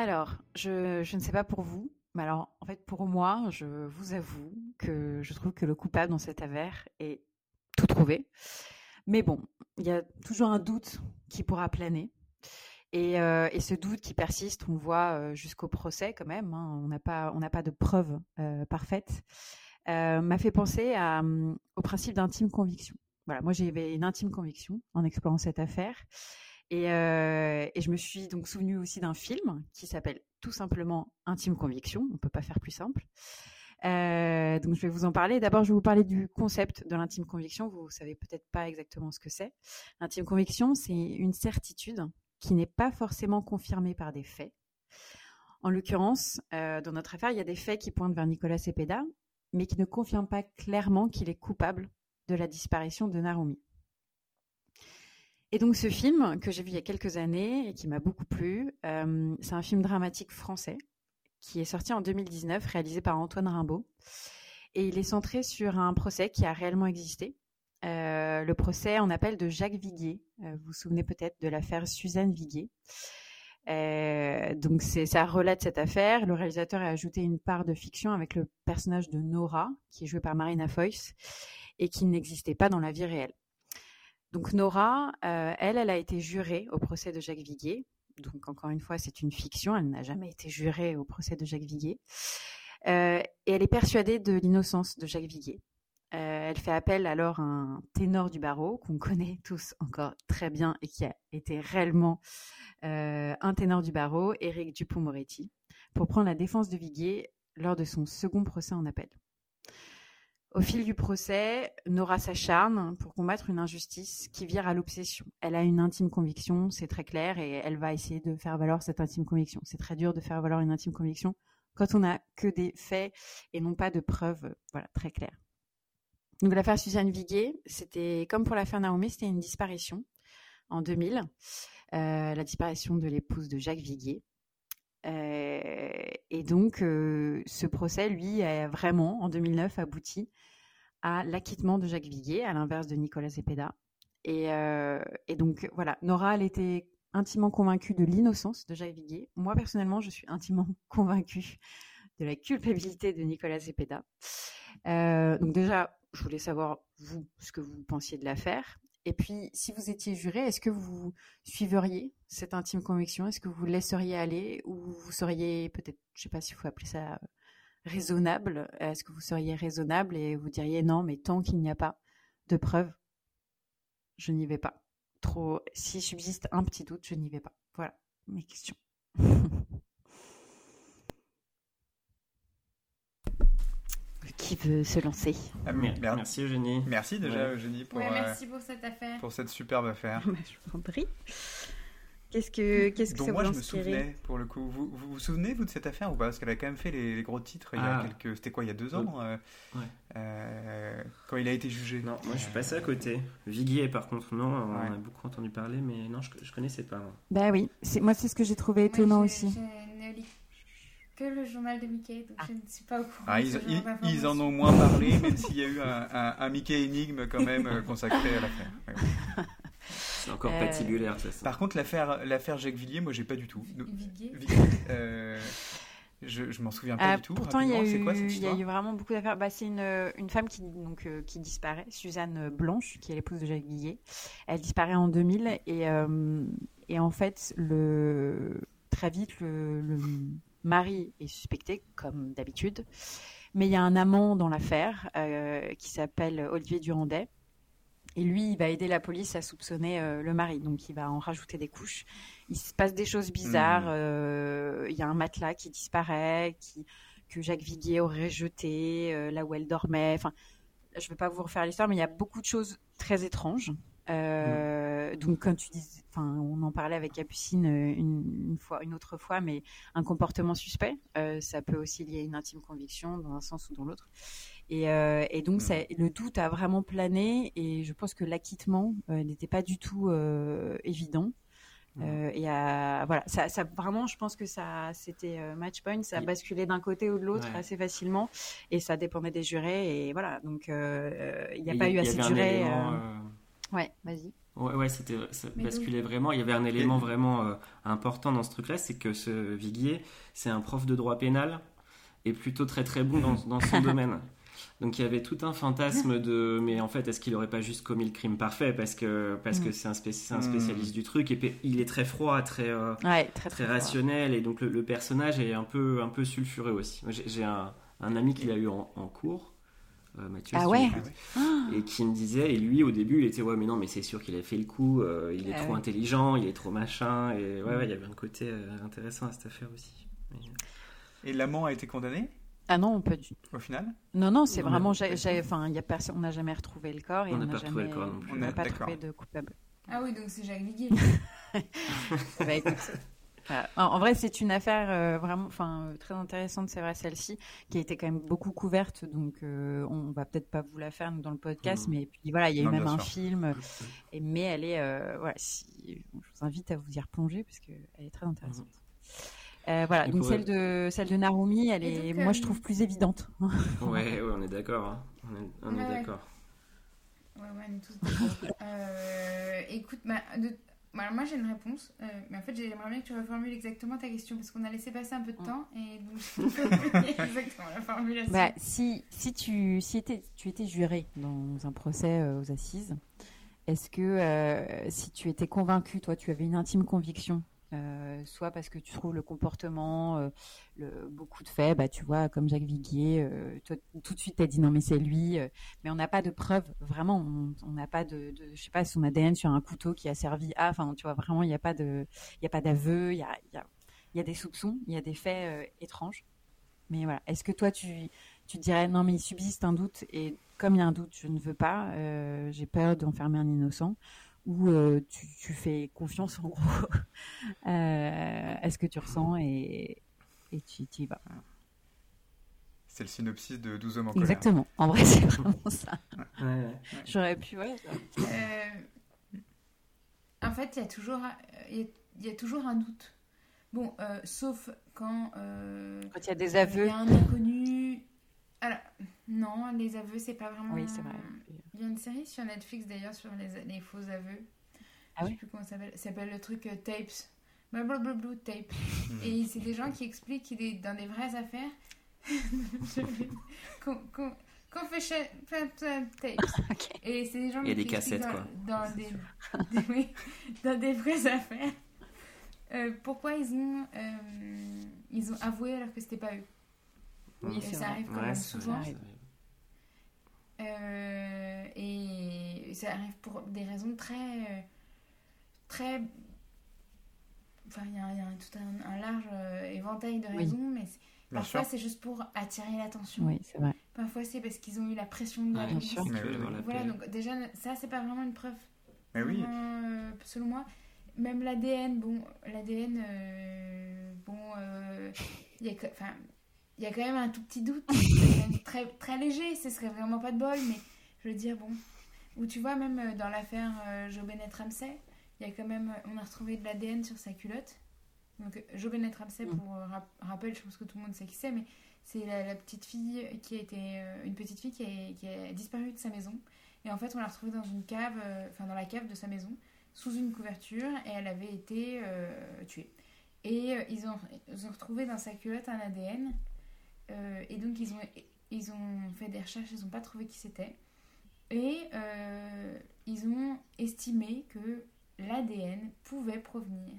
[SPEAKER 5] Alors, je, ne sais pas pour vous, mais alors, en fait, pour moi, je vous avoue que je trouve que le coupable dans cette affaire est tout trouvé. Mais bon, il y a toujours un doute qui pourra planer. Et, euh, ce doute qui persiste, on le voit euh, jusqu'au procès quand même, hein, on n'a pas, pas de preuves euh, parfaites, m'a fait penser à, au principe d'intime conviction. Voilà, moi j'avais une intime conviction en explorant cette affaire. Et, euh, et, je me suis donc souvenu aussi d'un film qui s'appelle tout simplement Intime Conviction, on ne peut pas faire plus simple, Euh, donc je vais vous en parler. D'abord, je vais vous parler du concept de l'intime conviction. Vous savez peut-être pas exactement ce que c'est. L'intime conviction, c'est une certitude qui n'est pas forcément confirmée par des faits. En l'occurrence, euh, dans notre affaire, il y a des faits qui pointent vers Nicolas Cepeda, mais qui ne confirment pas clairement qu'il est coupable de la disparition de Narumi. Et donc ce film que j'ai vu il y a quelques années et qui m'a beaucoup plu, euh, c'est un film dramatique français qui est sorti en 2019, réalisé par Antoine Rimbaud. Et il est centré sur un procès qui a réellement existé. Euh, le procès en appel de Jacques Viguier. Euh, vous vous souvenez peut-être de l'affaire Suzanne Viguier. donc ça relate cette affaire. Le réalisateur a ajouté une part de fiction avec le personnage de Nora, qui est joué par Marina Foïs, et qui n'existait pas dans la vie réelle. Donc Nora, euh, elle, elle a été jurée au procès de Jacques Viguier. Donc encore une fois, c'est une fiction, elle n'a jamais été jurée au procès de Jacques Viguier. Euh, et elle est persuadée de l'innocence de Jacques Viguier. Euh, elle fait appel alors à un ténor du barreau qu'on connaît tous encore très bien et qui a été réellement un ténor du barreau, Éric Dupont-Moretti, pour prendre la défense de Viguier lors de son second procès en appel. Au fil du procès, Nora s'acharne pour combattre une injustice qui vire à l'obsession. Elle a une intime conviction, c'est très clair, et elle va essayer de faire valoir cette intime conviction. C'est très dur de faire valoir une intime conviction quand on n'a que des faits et non pas de preuves, voilà, très claires. Donc l'affaire Suzanne Viguier, c'était comme pour l'affaire Naomi, c'était une disparition en 2000, euh, la disparition de l'épouse de Jacques Viguier. Euh, et donc, euh, ce procès, lui, a vraiment, en 2009, abouti à l'acquittement de Jacques Viguier, à l'inverse de Nicolas Zepeda. Euh, et, donc, voilà, Nora, elle était intimement convaincue de l'innocence de Jacques Viguier. Moi, personnellement, je suis intimement convaincue de la culpabilité de Nicolas Zepeda. donc déjà, je voulais savoir, vous, ce que vous pensiez de l'affaire. Et puis, si vous étiez juré, est-ce que vous suivriez cette intime conviction? Est-ce que vous laisseriez aller Ou vous seriez peut-être, je ne sais pas s'il faut appeler ça raisonnable? Est-ce que vous seriez raisonnable et vous diriez non, mais tant qu'il n'y a pas de preuves, je n'y vais pas? Trop, si subsiste un petit doute, je n'y vais pas. Voilà mes questions. Qui veut se lancer
[SPEAKER 4] ah, Merci Eugénie.
[SPEAKER 2] Merci déjà Eugénie
[SPEAKER 3] pour, merci pour cette affaire.
[SPEAKER 2] Pour cette superbe affaire.
[SPEAKER 5] je vous en prie. Qu'est-ce que, qu'est-ce que
[SPEAKER 2] ça moi, je me souvenais, pour le coup. Vous, vous, souvenez, vous, de cette affaire ou pas? Parce qu'elle a quand même fait les, gros titres il y a ah. quelques... C'était quoi, il y a deux ans euh, ouais. euh, Quand il a été jugé?
[SPEAKER 4] Non, moi, je suis passé à côté. Viguier, par contre, non. On a beaucoup entendu parler, mais non, je, je connaissais pas.
[SPEAKER 5] Bah oui, c'est, moi, c'est ce que j'ai trouvé étonnant aussi
[SPEAKER 3] que le journal de Mickey, donc ah. je ne suis pas au courant.
[SPEAKER 2] Ah, ils, en ont moins parlé, même s'il y a eu un, Mickey énigme quand même euh, consacré à l'affaire.
[SPEAKER 4] C'est encore euh... patibulaire, de
[SPEAKER 2] Par contre, l'affaire, l'affaire Jacques Villiers, moi, j'ai pas du tout. Viguier. Euh, je, je m'en souviens pas
[SPEAKER 5] ah,
[SPEAKER 2] du tout.
[SPEAKER 5] Pourtant, il y, a eu, il y a eu vraiment beaucoup d'affaires. Bah, c'est une, une femme qui, donc, euh, qui disparaît, Suzanne Blanche, qui est l'épouse de Jacques Villiers. Elle disparaît en 2000 et, et en fait, le, très vite, le, le Marie est suspecté, comme d'habitude. Mais il y a un amant dans l'affaire euh, qui s'appelle Olivier Durandet. Et lui, il va aider la police à soupçonner euh, le mari. Donc, il va en rajouter des couches. Il se passe des choses bizarres. Hmm. Euh, il y a un matelas qui disparaît, qui, que Jacques Viguier aurait jeté là où elle dormait. Enfin, je ne vais pas vous refaire l'histoire, mais il y a beaucoup de choses très étranges. Euh, donc, quand tu dis, enfin, on en parlait avec Capucine euh, une, fois, une autre fois, mais un comportement suspect, euh, ça peut aussi lier à une intime conviction dans un sens ou dans l'autre. Et, et, donc, ça, le doute a vraiment plané, et je pense que l'acquittement n'était pas du tout évident. et voilà, ça, ça, vraiment, je pense que ça, c'était match point, ça a basculé d'un côté ou de l'autre assez facilement, et ça dépendait des jurés, et voilà. Donc, il n'y a pas eu assez de jurés. Ouais, vas-y.
[SPEAKER 4] Ouais, ouais, c'était, ça basculait vraiment. Il y avait un élément vraiment euh, important dans ce truc-là, c'est que ce Viguier, c'est un prof de droit pénal et plutôt très très bon dans, dans son domaine. Donc il y avait tout un fantasme de, mais en fait, est-ce qu'il aurait pas juste commis le crime parfait? Parce que parce que mm. c'est un, un, spécialiste du truc et il est très froid, très euh,
[SPEAKER 5] très, très,
[SPEAKER 4] rationnel et donc le, personnage est un peu un peu sulfureux aussi. J'ai un, un, ami qui l'a eu en, en cours
[SPEAKER 5] Mathieu. Ah ouais.
[SPEAKER 4] Et qui me disait, et lui au début il était ouais mais non mais c'est sûr qu'il a fait le coup, euh, il est ah trop intelligent, il est trop machin, et ouais, il y avait un côté euh, intéressant à cette affaire aussi.
[SPEAKER 2] Et l'amant a été condamné?
[SPEAKER 5] Ah non, pas du
[SPEAKER 6] Au final?
[SPEAKER 5] Non, non, c'est vraiment. Enfin, il y a personne. On n'a jamais retrouvé le corps et
[SPEAKER 4] On
[SPEAKER 5] on
[SPEAKER 4] n'a pas retrouvé
[SPEAKER 5] jamais.
[SPEAKER 4] le corps non plus.
[SPEAKER 5] On
[SPEAKER 6] On
[SPEAKER 5] n'a
[SPEAKER 6] est
[SPEAKER 5] pas trouvé de coupable.
[SPEAKER 3] Ah oui, donc c'est Jacques Viguier.
[SPEAKER 5] Bah, écoute, voilà. en, en vrai, c'est une affaire euh, vraiment, enfin, euh, très intéressante, c'est vrai celle-ci, qui a été quand même beaucoup couverte, donc euh, on va peut-être pas vous la faire nous, dans le podcast,
[SPEAKER 4] Mhm.
[SPEAKER 5] mais puis voilà, il y a eu même un
[SPEAKER 6] sûr.
[SPEAKER 5] film, et, mais elle est, euh, voilà, si, je vous invite à vous y replonger parce que elle est très intéressante. Euh, voilà,
[SPEAKER 4] Et
[SPEAKER 5] donc celle de celle de Narumi, elle est,
[SPEAKER 3] donc,
[SPEAKER 5] moi
[SPEAKER 3] euh,
[SPEAKER 5] je trouve plus évidente.
[SPEAKER 4] Ouais, ouais, on est d'accord. hein. On est, on est
[SPEAKER 3] Ouais,
[SPEAKER 4] d'accord.
[SPEAKER 3] Ouais, ouais, on est tous d'accord. Euh, écoute, bah, de- alors moi j'ai une réponse, euh, mais en fait j'aimerais bien que tu reformules exactement ta question parce qu'on a laissé passer un peu de
[SPEAKER 5] Mm.
[SPEAKER 3] temps et donc exactement la formulation.
[SPEAKER 5] Bah, si si tu si étais, tu étais juré dans un procès euh, aux assises, est-ce que euh, si tu étais convaincu, toi, tu avais une intime conviction, euh, soit parce que tu trouves le comportement, euh, beaucoup de faits, bah, tu vois, comme Jacques Viguier, euh, tout de suite, tu as dit non, mais c'est lui, mais on n'a pas de preuves, vraiment, on n'a pas de, de, je sais pas, son ADN sur un couteau qui a servi à, enfin, tu vois, vraiment, il n'y a pas y a d'aveu, il y a, y, a, des soupçons, il y a des faits étranges. Mais voilà, est-ce que toi, tu, tu dirais non, mais il subsiste un doute et comme il y a un doute, je ne veux pas, j'ai peur d'enfermer un innocent ou euh, tu, tu fais confiance en gros euh, à ce que tu ressens et, et tu, tu y vas?
[SPEAKER 6] C'est le synopsis de 12 hommes en colère.
[SPEAKER 5] Exactement, en vrai, c'est vraiment ça.
[SPEAKER 4] Ouais, ouais.
[SPEAKER 5] J'aurais pu, ouais.
[SPEAKER 3] Euh, en fait, il y a toujours, euh, il y a- il y a toujours un doute. Bon, euh, sauf quand euh,
[SPEAKER 5] Quand il y a des
[SPEAKER 3] il
[SPEAKER 5] aveux.
[SPEAKER 3] y a un inconnu. Alors, non, les aveux, c'est pas vraiment.
[SPEAKER 5] Oui, c'est vrai.
[SPEAKER 3] Il y a une série sur Netflix d'ailleurs sur les, les faux aveux.
[SPEAKER 5] Ah
[SPEAKER 3] Je
[SPEAKER 5] oui
[SPEAKER 3] sais plus comment ça s'appelle. Ça s'appelle le truc euh, Tapes. Blablabla Tape.
[SPEAKER 6] Mhm.
[SPEAKER 3] Et c'est des gens qui expliquent qu'il est dans des vraies affaires. Con- con- Confession Tapes. Et c'est des gens
[SPEAKER 4] Il y a
[SPEAKER 3] qui
[SPEAKER 4] des cassettes,
[SPEAKER 3] expliquent dans,
[SPEAKER 4] quoi.
[SPEAKER 3] Dans des, des- oui, dans des vraies affaires. Euh, pourquoi ils ont, euh, ils ont avoué alors que c'était pas eux?
[SPEAKER 5] Oui,
[SPEAKER 3] ça
[SPEAKER 5] vrai.
[SPEAKER 3] arrive quand
[SPEAKER 4] Ouais,
[SPEAKER 3] même souvent. Euh, et ça arrive pour des raisons très. très. Enfin, il y a, il y a tout un, un large euh, éventail de
[SPEAKER 5] Oui.
[SPEAKER 3] raisons, mais parfois c'est juste pour attirer l'attention.
[SPEAKER 5] Oui, c'est vrai.
[SPEAKER 3] Parfois c'est parce qu'ils ont eu la pression de
[SPEAKER 4] Ouais,
[SPEAKER 5] bien sûr.
[SPEAKER 4] la
[SPEAKER 3] Voilà, donc déjà, ça c'est pas vraiment une preuve.
[SPEAKER 6] Mais oui.
[SPEAKER 3] Euh, selon moi, même l'ADN, bon, l'ADN, euh, bon, euh, il y a que- enfin, il y a quand même un tout petit doute, très, très léger, ce serait vraiment pas de bol, mais je veux dire, bon, ou tu vois, même euh, dans l'affaire euh, Joe Bennett Ramsey, il y a quand même, euh, on a retrouvé de l'ADN sur sa culotte. Donc, Joe Bennett Ramsey,
[SPEAKER 5] Mm.
[SPEAKER 3] pour rap- rappel, je pense que tout le monde sait qui c'est, mais c'est la, la petite fille qui a été, une petite fille qui a, qui a disparu de sa maison. Et en fait, on l'a retrouvée dans une cave, enfin dans la cave de sa maison, sous une couverture, et elle avait été euh, tuée. Et ils, ont, ils ont retrouvé dans sa culotte un ADN. Euh, et donc, ils ont, ils ont fait des recherches, ils n'ont pas trouvé qui c'était. Et euh, ils ont estimé que l'ADN pouvait provenir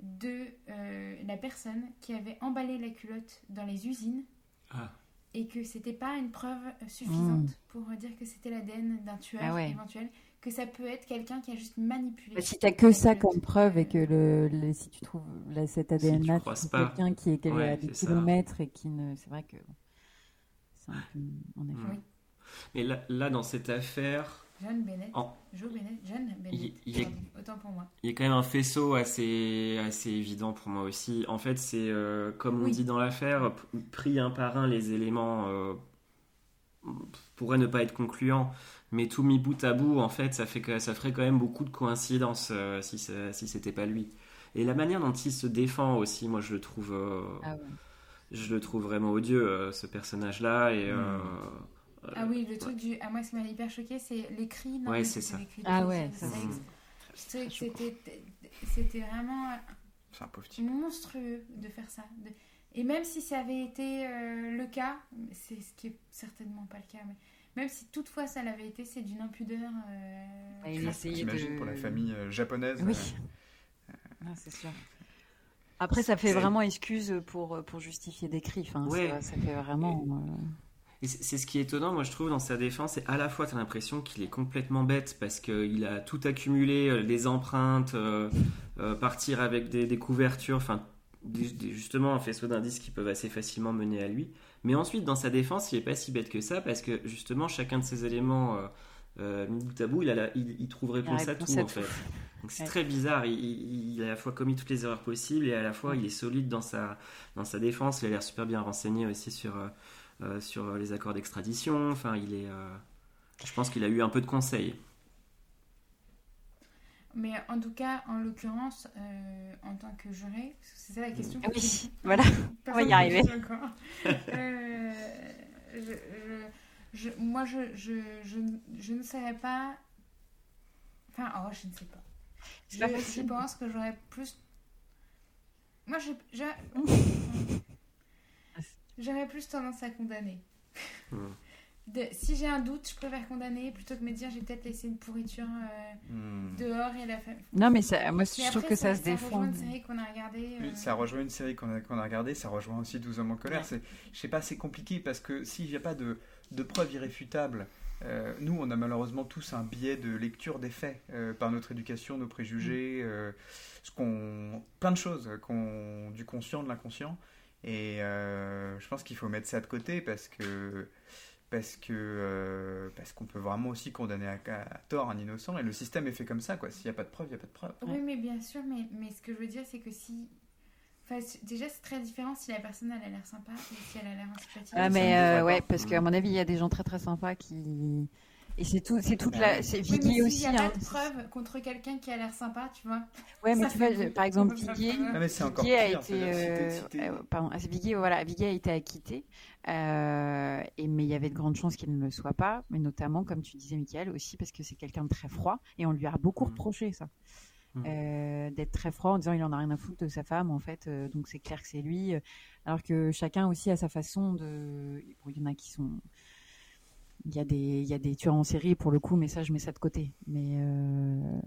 [SPEAKER 3] de euh, la personne qui avait emballé la culotte dans les usines
[SPEAKER 4] Ah.
[SPEAKER 3] et que c'était pas une preuve suffisante
[SPEAKER 5] Mm.
[SPEAKER 3] pour dire que c'était l'ADN d'un tueur
[SPEAKER 5] Ah ouais.
[SPEAKER 3] éventuel, que ça peut être quelqu'un qui a juste manipulé.
[SPEAKER 5] Bah, si t'as que
[SPEAKER 3] la
[SPEAKER 5] ça comme preuve et que le, le- si tu trouves là, cet ADN là, tu
[SPEAKER 4] croises
[SPEAKER 5] trouves
[SPEAKER 4] pas.
[SPEAKER 5] quelqu'un qui est
[SPEAKER 4] Ouais,
[SPEAKER 5] à des kilomètres et qui ne, c'est vrai que c'est un peu, en effet.
[SPEAKER 3] Oui.
[SPEAKER 4] Mais là, là, dans cette affaire,
[SPEAKER 3] John Bennett,
[SPEAKER 4] En-
[SPEAKER 3] Joe Bennett, John Bennett,
[SPEAKER 4] Il- il est-
[SPEAKER 3] pardon, autant pour moi.
[SPEAKER 4] il y a quand même un faisceau assez, assez évident pour moi aussi. En fait, c'est euh, comme on
[SPEAKER 3] Oui.
[SPEAKER 4] dit dans l'affaire, pris un par un, les éléments euh, pourraient ne pas être concluants, mais tout mis bout à bout, en fait, ça, fait que, ça ferait quand même beaucoup de coïncidences euh, si, ça- si c'était pas lui. Et la manière dont il se défend aussi, moi, je le trouve, euh,
[SPEAKER 5] Ah ouais.
[SPEAKER 4] je le trouve vraiment odieux, euh, ce personnage-là. Et, euh,
[SPEAKER 3] Ah oui, le truc du. Ah, moi, ce qui m'a hyper choqué, c'est les cris. non,
[SPEAKER 4] Ouais, c'est
[SPEAKER 3] c'était
[SPEAKER 4] ça.
[SPEAKER 3] cris
[SPEAKER 5] Ah ouais, ça,
[SPEAKER 3] sexe.
[SPEAKER 4] c'est-
[SPEAKER 3] Je trouvais que c'était vraiment
[SPEAKER 6] C'est un pauvre type.
[SPEAKER 3] monstrueux de faire ça. De- Et même si ça avait été euh, le cas, c'est ce qui est certainement pas le cas, mais même si toutefois ça l'avait été, c'est d'une impudeur. euh,
[SPEAKER 6] T'imagines
[SPEAKER 5] de-
[SPEAKER 6] pour la famille euh, japonaise
[SPEAKER 5] Oui.
[SPEAKER 6] euh,
[SPEAKER 5] c'est sûr. Après, ça fait vraiment excuse pour, pour justifier des cris. Enfin,
[SPEAKER 4] Ouais.
[SPEAKER 5] ça, ça fait vraiment. euh,
[SPEAKER 4] Et c'est ce qui est étonnant, moi je trouve, dans sa défense, c'est à la fois, tu as l'impression qu'il est complètement bête parce qu'il a tout accumulé, euh, des empreintes, euh, euh, partir avec des, des couvertures, enfin, des- des- justement un faisceau d'indices qui peuvent assez facilement mener à lui. Mais ensuite, dans sa défense, il est pas si bête que ça parce que justement, chacun de ces éléments euh, euh, mis bout à bout, il, a la- il, il trouve réponse à tout
[SPEAKER 5] à
[SPEAKER 4] en fait. Donc c'est
[SPEAKER 5] Ouais.
[SPEAKER 4] très bizarre. Il, a à la fois commis toutes les erreurs possibles et à la fois il est solide dans sa, dans sa défense. Il a l'air super bien renseigné aussi sur, euh, euh, sur les accords d'extradition. Enfin, il est. euh, je pense qu'il a eu un peu de conseils.
[SPEAKER 3] Mais en tout cas, en l'occurrence, euh, en tant que juré, parce que c'est ça la question.
[SPEAKER 5] Ah oui, voilà.
[SPEAKER 3] Personne
[SPEAKER 5] on va y arriver.
[SPEAKER 3] Euh, je- je- je- moi, je, je, je, je ne savais pas. Enfin, oh, je ne sais pas. Je,
[SPEAKER 5] pas
[SPEAKER 3] je pense que j'aurais plus. Moi, j'aurais plus tendance à condamner. De- si j'ai un doute, je préfère condamner plutôt que me dire j'ai peut-être laissé une pourriture euh,
[SPEAKER 2] Hmm.
[SPEAKER 3] dehors et la famille.
[SPEAKER 5] Non, mais ça, moi, je trouve que ça, se
[SPEAKER 3] rejoint
[SPEAKER 5] défend.
[SPEAKER 3] une série qu'on a regardée. Euh,
[SPEAKER 2] Ça rejoint une série qu'on a, qu'on a regardée, ça rejoint aussi 12 hommes en colère.
[SPEAKER 5] Ouais.
[SPEAKER 2] Je sais pas, c'est compliqué parce que s'il n'y a pas de, de preuves irréfutables, euh, nous, on a malheureusement tous un biais de lecture des faits euh, par notre éducation, nos préjugés, euh, ce qu'on, plein de choses, qu'on, du conscient, de l'inconscient. Et euh, je pense qu'il faut mettre ça de côté parce que parce que euh, parce qu'on peut vraiment aussi condamner à, à tort un innocent et le système est fait comme ça quoi. S'il n'y a pas de preuves, il n'y a pas de preuves.
[SPEAKER 3] Oui, mais bien sûr, mais, mais ce que je veux dire, c'est que si. Enfin, déjà, c'est très différent si la personne elle a l'air sympa et si elle a l'air antipathique.
[SPEAKER 5] Ah, mais euh, ouais, parce qu'à mon avis, il y a des gens très très sympas qui. Et c'est tout, c'est toute
[SPEAKER 2] Bah
[SPEAKER 5] la, c'est
[SPEAKER 3] Oui, mais
[SPEAKER 5] Viguier aussi.
[SPEAKER 3] n'y a
[SPEAKER 5] hein.
[SPEAKER 3] pas de preuve contre quelqu'un qui a l'air sympa, tu vois.
[SPEAKER 5] Ouais, mais
[SPEAKER 3] Ça
[SPEAKER 5] tu vois, par exemple, Viguier,
[SPEAKER 3] beaucoup.
[SPEAKER 2] Non, mais c'est encore
[SPEAKER 5] Viguier a été, euh,
[SPEAKER 2] t'es-
[SPEAKER 5] euh, pardon, ah, c'est Viguier, voilà, Viguier a été acquitté, euh, et mais il y avait de grandes chances qu'il ne le soit pas, mais notamment, comme tu disais, Michael, aussi parce que c'est quelqu'un de très froid, et on lui a beaucoup
[SPEAKER 4] Mhm.
[SPEAKER 5] reproché ça,
[SPEAKER 4] Mhm.
[SPEAKER 5] Euh, d'être très froid en disant il en a rien à foutre de sa femme, en fait, euh, donc c'est clair que c'est lui, euh, alors que chacun aussi a sa façon de, bon, il y en a qui sont il y, a des, il y a des tueurs en série pour le coup, mais ça je mets ça de côté. Mais euh,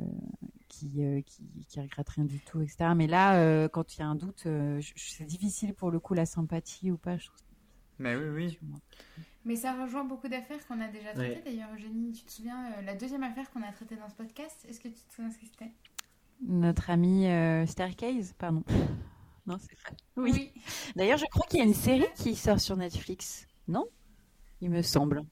[SPEAKER 5] qui, euh, qui, qui regrettent rien du tout, etc. Mais là, euh, quand il y a un doute, euh, c'est difficile pour le coup la sympathie ou pas. Je trouve
[SPEAKER 2] Mais oui, oui.
[SPEAKER 3] Mais ça rejoint beaucoup d'affaires qu'on a déjà traitées.
[SPEAKER 4] Ouais.
[SPEAKER 3] D'ailleurs, Eugénie, tu te souviens, euh, la deuxième affaire qu'on a traitée dans ce podcast, est-ce que tu te souviens ce que c'était?
[SPEAKER 5] Notre ami euh, Staircase, pardon. Non, c'est vrai. Oui.
[SPEAKER 3] Oui.
[SPEAKER 5] D'ailleurs, je crois qu'il y a une série qui sort sur Netflix, non? Il me semble.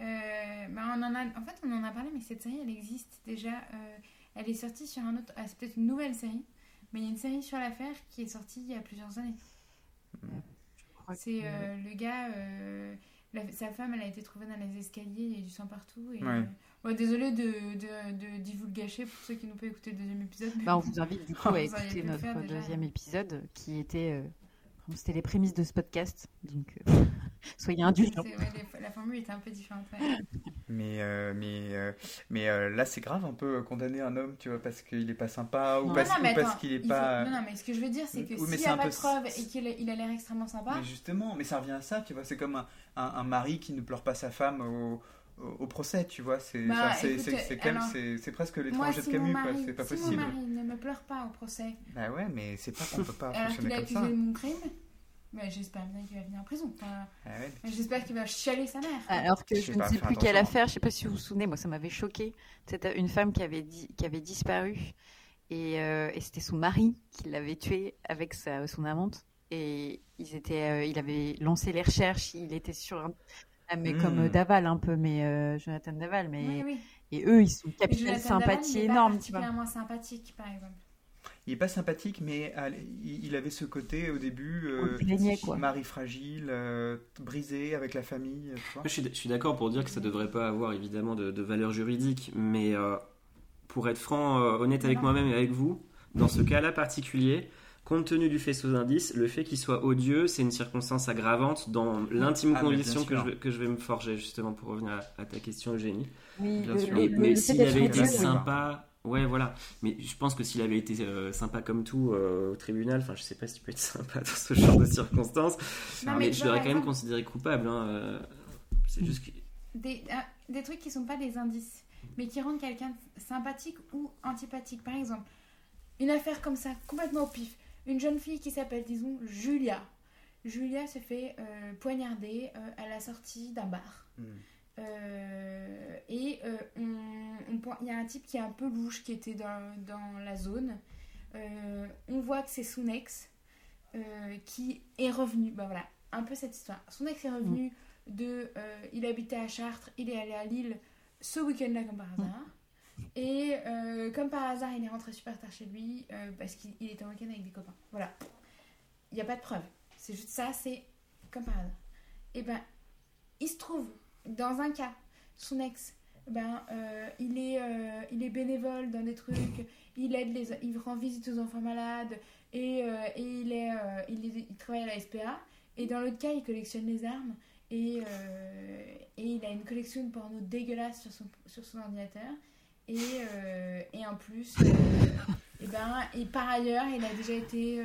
[SPEAKER 3] Euh, bah, on en a, en fait, on en a parlé, mais cette série, elle existe déjà. euh, elle est sortie sur un autre. ah, c'est peut-être une nouvelle série, mais il y a une série sur l'affaire qui est sortie il y a plusieurs années.
[SPEAKER 5] Crois
[SPEAKER 3] C'est
[SPEAKER 5] que-
[SPEAKER 3] euh, le gars. euh, la- sa femme, elle a été trouvée dans les escaliers, il y a du sang partout. Et,
[SPEAKER 2] Ouais.
[SPEAKER 3] euh, bon, désolé de, de, de divulgacher pour ceux qui n'ont pas écouté le deuxième épisode.
[SPEAKER 5] Bah, on vous invite du coup à écouter notre
[SPEAKER 3] déjà.
[SPEAKER 5] deuxième épisode qui était. euh, C'était les prémices de ce podcast, donc euh, soyez indulgents.
[SPEAKER 3] Ouais, la formule était un peu différente. ouais.
[SPEAKER 2] Mais, euh, mais, euh, mais euh, là, c'est grave un peu condamner un homme, tu vois, parce qu'il est pas sympa ou
[SPEAKER 5] Non.
[SPEAKER 2] parce, ou qu'il est
[SPEAKER 3] il faut-
[SPEAKER 2] pas.
[SPEAKER 3] Non, non, mais ce que je veux dire, c'est que
[SPEAKER 2] Oui,
[SPEAKER 3] s'il n'y a pas
[SPEAKER 2] peu-
[SPEAKER 3] de preuve et qu'il il a l'air extrêmement sympa,
[SPEAKER 2] Mais justement, mais ça revient à ça, tu vois. C'est comme un, un, un mari qui ne pleure pas sa femme au, au, procès, tu vois. C'est
[SPEAKER 3] Bah,
[SPEAKER 2] c'est- presque
[SPEAKER 3] moi,
[SPEAKER 2] l'étranger
[SPEAKER 3] si
[SPEAKER 2] de
[SPEAKER 3] mon
[SPEAKER 2] Camus, quoi.
[SPEAKER 3] mari,
[SPEAKER 2] C'est pas
[SPEAKER 3] si
[SPEAKER 2] possible.
[SPEAKER 3] mon mari ne me pleure pas au procès,
[SPEAKER 2] Bah ouais, mais c'est pas qu'on peut pas
[SPEAKER 3] alors
[SPEAKER 2] fonctionner comme
[SPEAKER 3] accusé
[SPEAKER 2] ça.
[SPEAKER 3] de mon crime, bah, j'espère bien qu'il va venir en prison. Enfin,
[SPEAKER 2] Ah ouais.
[SPEAKER 3] j'espère qu'il va chialer sa mère.
[SPEAKER 5] Alors que
[SPEAKER 2] Je
[SPEAKER 5] ne sais plus quelle affaire, je sais pas si vous vous souvenez, moi ça m'avait choqué. C'était une femme qui avait, di- qui avait disparu et, euh, et c'était son mari qui l'avait tuée avec sa, son amante. Et ils étaient, euh, il avait lancé les recherches, il était sur un. ah, mais comme
[SPEAKER 2] Hmm.
[SPEAKER 5] euh, Daval un peu, mais euh, Jonathan Daval, mais
[SPEAKER 3] Oui, oui.
[SPEAKER 5] et eux ils sont
[SPEAKER 3] Mais Daval,
[SPEAKER 5] sympathie
[SPEAKER 3] il est pas
[SPEAKER 5] énorme, tu vois.
[SPEAKER 3] sympathique, par exemple.
[SPEAKER 2] Il est pas sympathique, mais allez, il avait ce côté au début. Euh,
[SPEAKER 5] quoi.
[SPEAKER 2] Mari fragile, euh, brisé avec la famille, tu vois.
[SPEAKER 4] Je suis, d'accord pour dire que ça devrait pas avoir évidemment de, de valeur juridique, mais euh, pour être franc, euh, honnête avec moi-même et avec vous, dans ce cas-là particulier, compte tenu du faisceau d'indices, le fait qu'il soit odieux, c'est une circonstance aggravante dans l'intime
[SPEAKER 2] Ah,
[SPEAKER 4] conviction que je, vais, que je vais me forger, justement, pour revenir à, à ta question, Eugénie.
[SPEAKER 5] Oui,
[SPEAKER 2] Bien
[SPEAKER 5] le-
[SPEAKER 2] sûr.
[SPEAKER 5] le-
[SPEAKER 4] Mais,
[SPEAKER 5] fait
[SPEAKER 4] s'il avait été sympa, ouais, voilà. Mais je pense que s'il avait été euh, sympa comme tout euh, au tribunal, enfin, je sais pas si tu peux être sympa dans ce genre de circonstances,
[SPEAKER 3] Non,
[SPEAKER 4] mais,
[SPEAKER 3] mais
[SPEAKER 4] je l'aurais quand même considéré coupable. hein, euh, C'est juste que.
[SPEAKER 3] des, des trucs qui sont pas des indices, mais qui rendent quelqu'un sympathique ou antipathique. Par exemple, une affaire comme ça, complètement au pif. Une jeune fille qui s'appelle, disons, Julia. Julia se fait euh, poignarder euh, à la sortie d'un bar.
[SPEAKER 2] Hmm.
[SPEAKER 3] Euh, et euh, on- on point- il y a un type qui est un peu louche qui était dans, dans la zone. Euh, on voit que c'est son ex qui est revenu. Bah voilà. un peu cette histoire. Son ex est revenu de. euh, il habitait à Chartres, il est allé à Lille ce week-end-là, comme par hasard. Et euh, comme par hasard, il est rentré super tard chez lui euh, parce qu'il il était en week-end avec des copains. Voilà. Il n'y a pas de preuve. C'est juste ça, c'est comme par hasard. Et ben, il se trouve, dans un cas, son ex, ben, euh, il, est, euh, il est bénévole dans des trucs, il aide les, il rend visite aux enfants malades et, euh, et il, est, il, il travaille à la SPA. Et dans l'autre cas, il collectionne les armes et, et il a une collection de porno dégueulasse sur son, sur son ordinateur. Et, et en plus, et ben, et par ailleurs, il a déjà été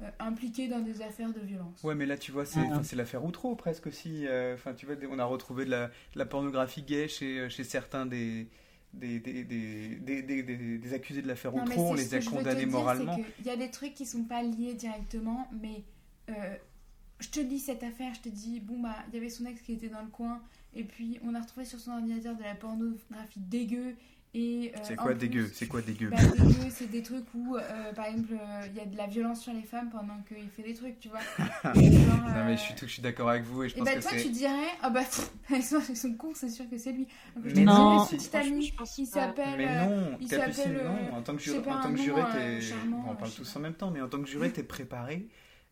[SPEAKER 3] euh, euh, impliqué dans des affaires de violence.
[SPEAKER 2] Ouais, mais là, tu vois, c'est
[SPEAKER 5] Ah.
[SPEAKER 2] l'affaire Outreau presque aussi. euh, Enfin, tu vois, on a retrouvé de la, de la pornographie gay chez, euh, chez certains des, des, des, des, des, des- des- des accusés de l'affaire Outreau. On les
[SPEAKER 3] ce
[SPEAKER 2] a
[SPEAKER 3] que je veux te
[SPEAKER 2] condamnés
[SPEAKER 3] dire,
[SPEAKER 2] moralement.
[SPEAKER 3] c'est qu'il y a des trucs qui sont pas liés directement, mais euh, je te dis cette affaire, je te dis, bon, bah, il y avait son ex qui était dans le coin, et puis on a retrouvé sur son ordinateur de la pornographie dégueu. Et, euh,
[SPEAKER 2] C'est quoi
[SPEAKER 3] plus-
[SPEAKER 2] dégueu C'est quoi dégueu
[SPEAKER 3] Bah, dégueu, c'est des trucs où, euh, par exemple, euh, il y a de la violence sur les femmes pendant qu'il fait des trucs, tu vois. Genre,
[SPEAKER 2] Non, mais je suis, tout- je suis d'accord avec vous et je
[SPEAKER 3] Et
[SPEAKER 2] pense
[SPEAKER 3] bah,
[SPEAKER 2] que
[SPEAKER 3] toi, tu dirais, ah bah, pff, ils sont, ils sont cons, c'est sûr que c'est lui. Donc,
[SPEAKER 2] Mais
[SPEAKER 3] dis,
[SPEAKER 5] non,
[SPEAKER 3] petit ami, il s'appelle.
[SPEAKER 2] Mais non, Capucine, non. En tant que juré, en tant
[SPEAKER 3] un
[SPEAKER 2] que
[SPEAKER 3] nom,
[SPEAKER 2] juré, t'es-
[SPEAKER 3] charmant,
[SPEAKER 2] on parle tous en même temps, mais en tant que juré, t'es préparé.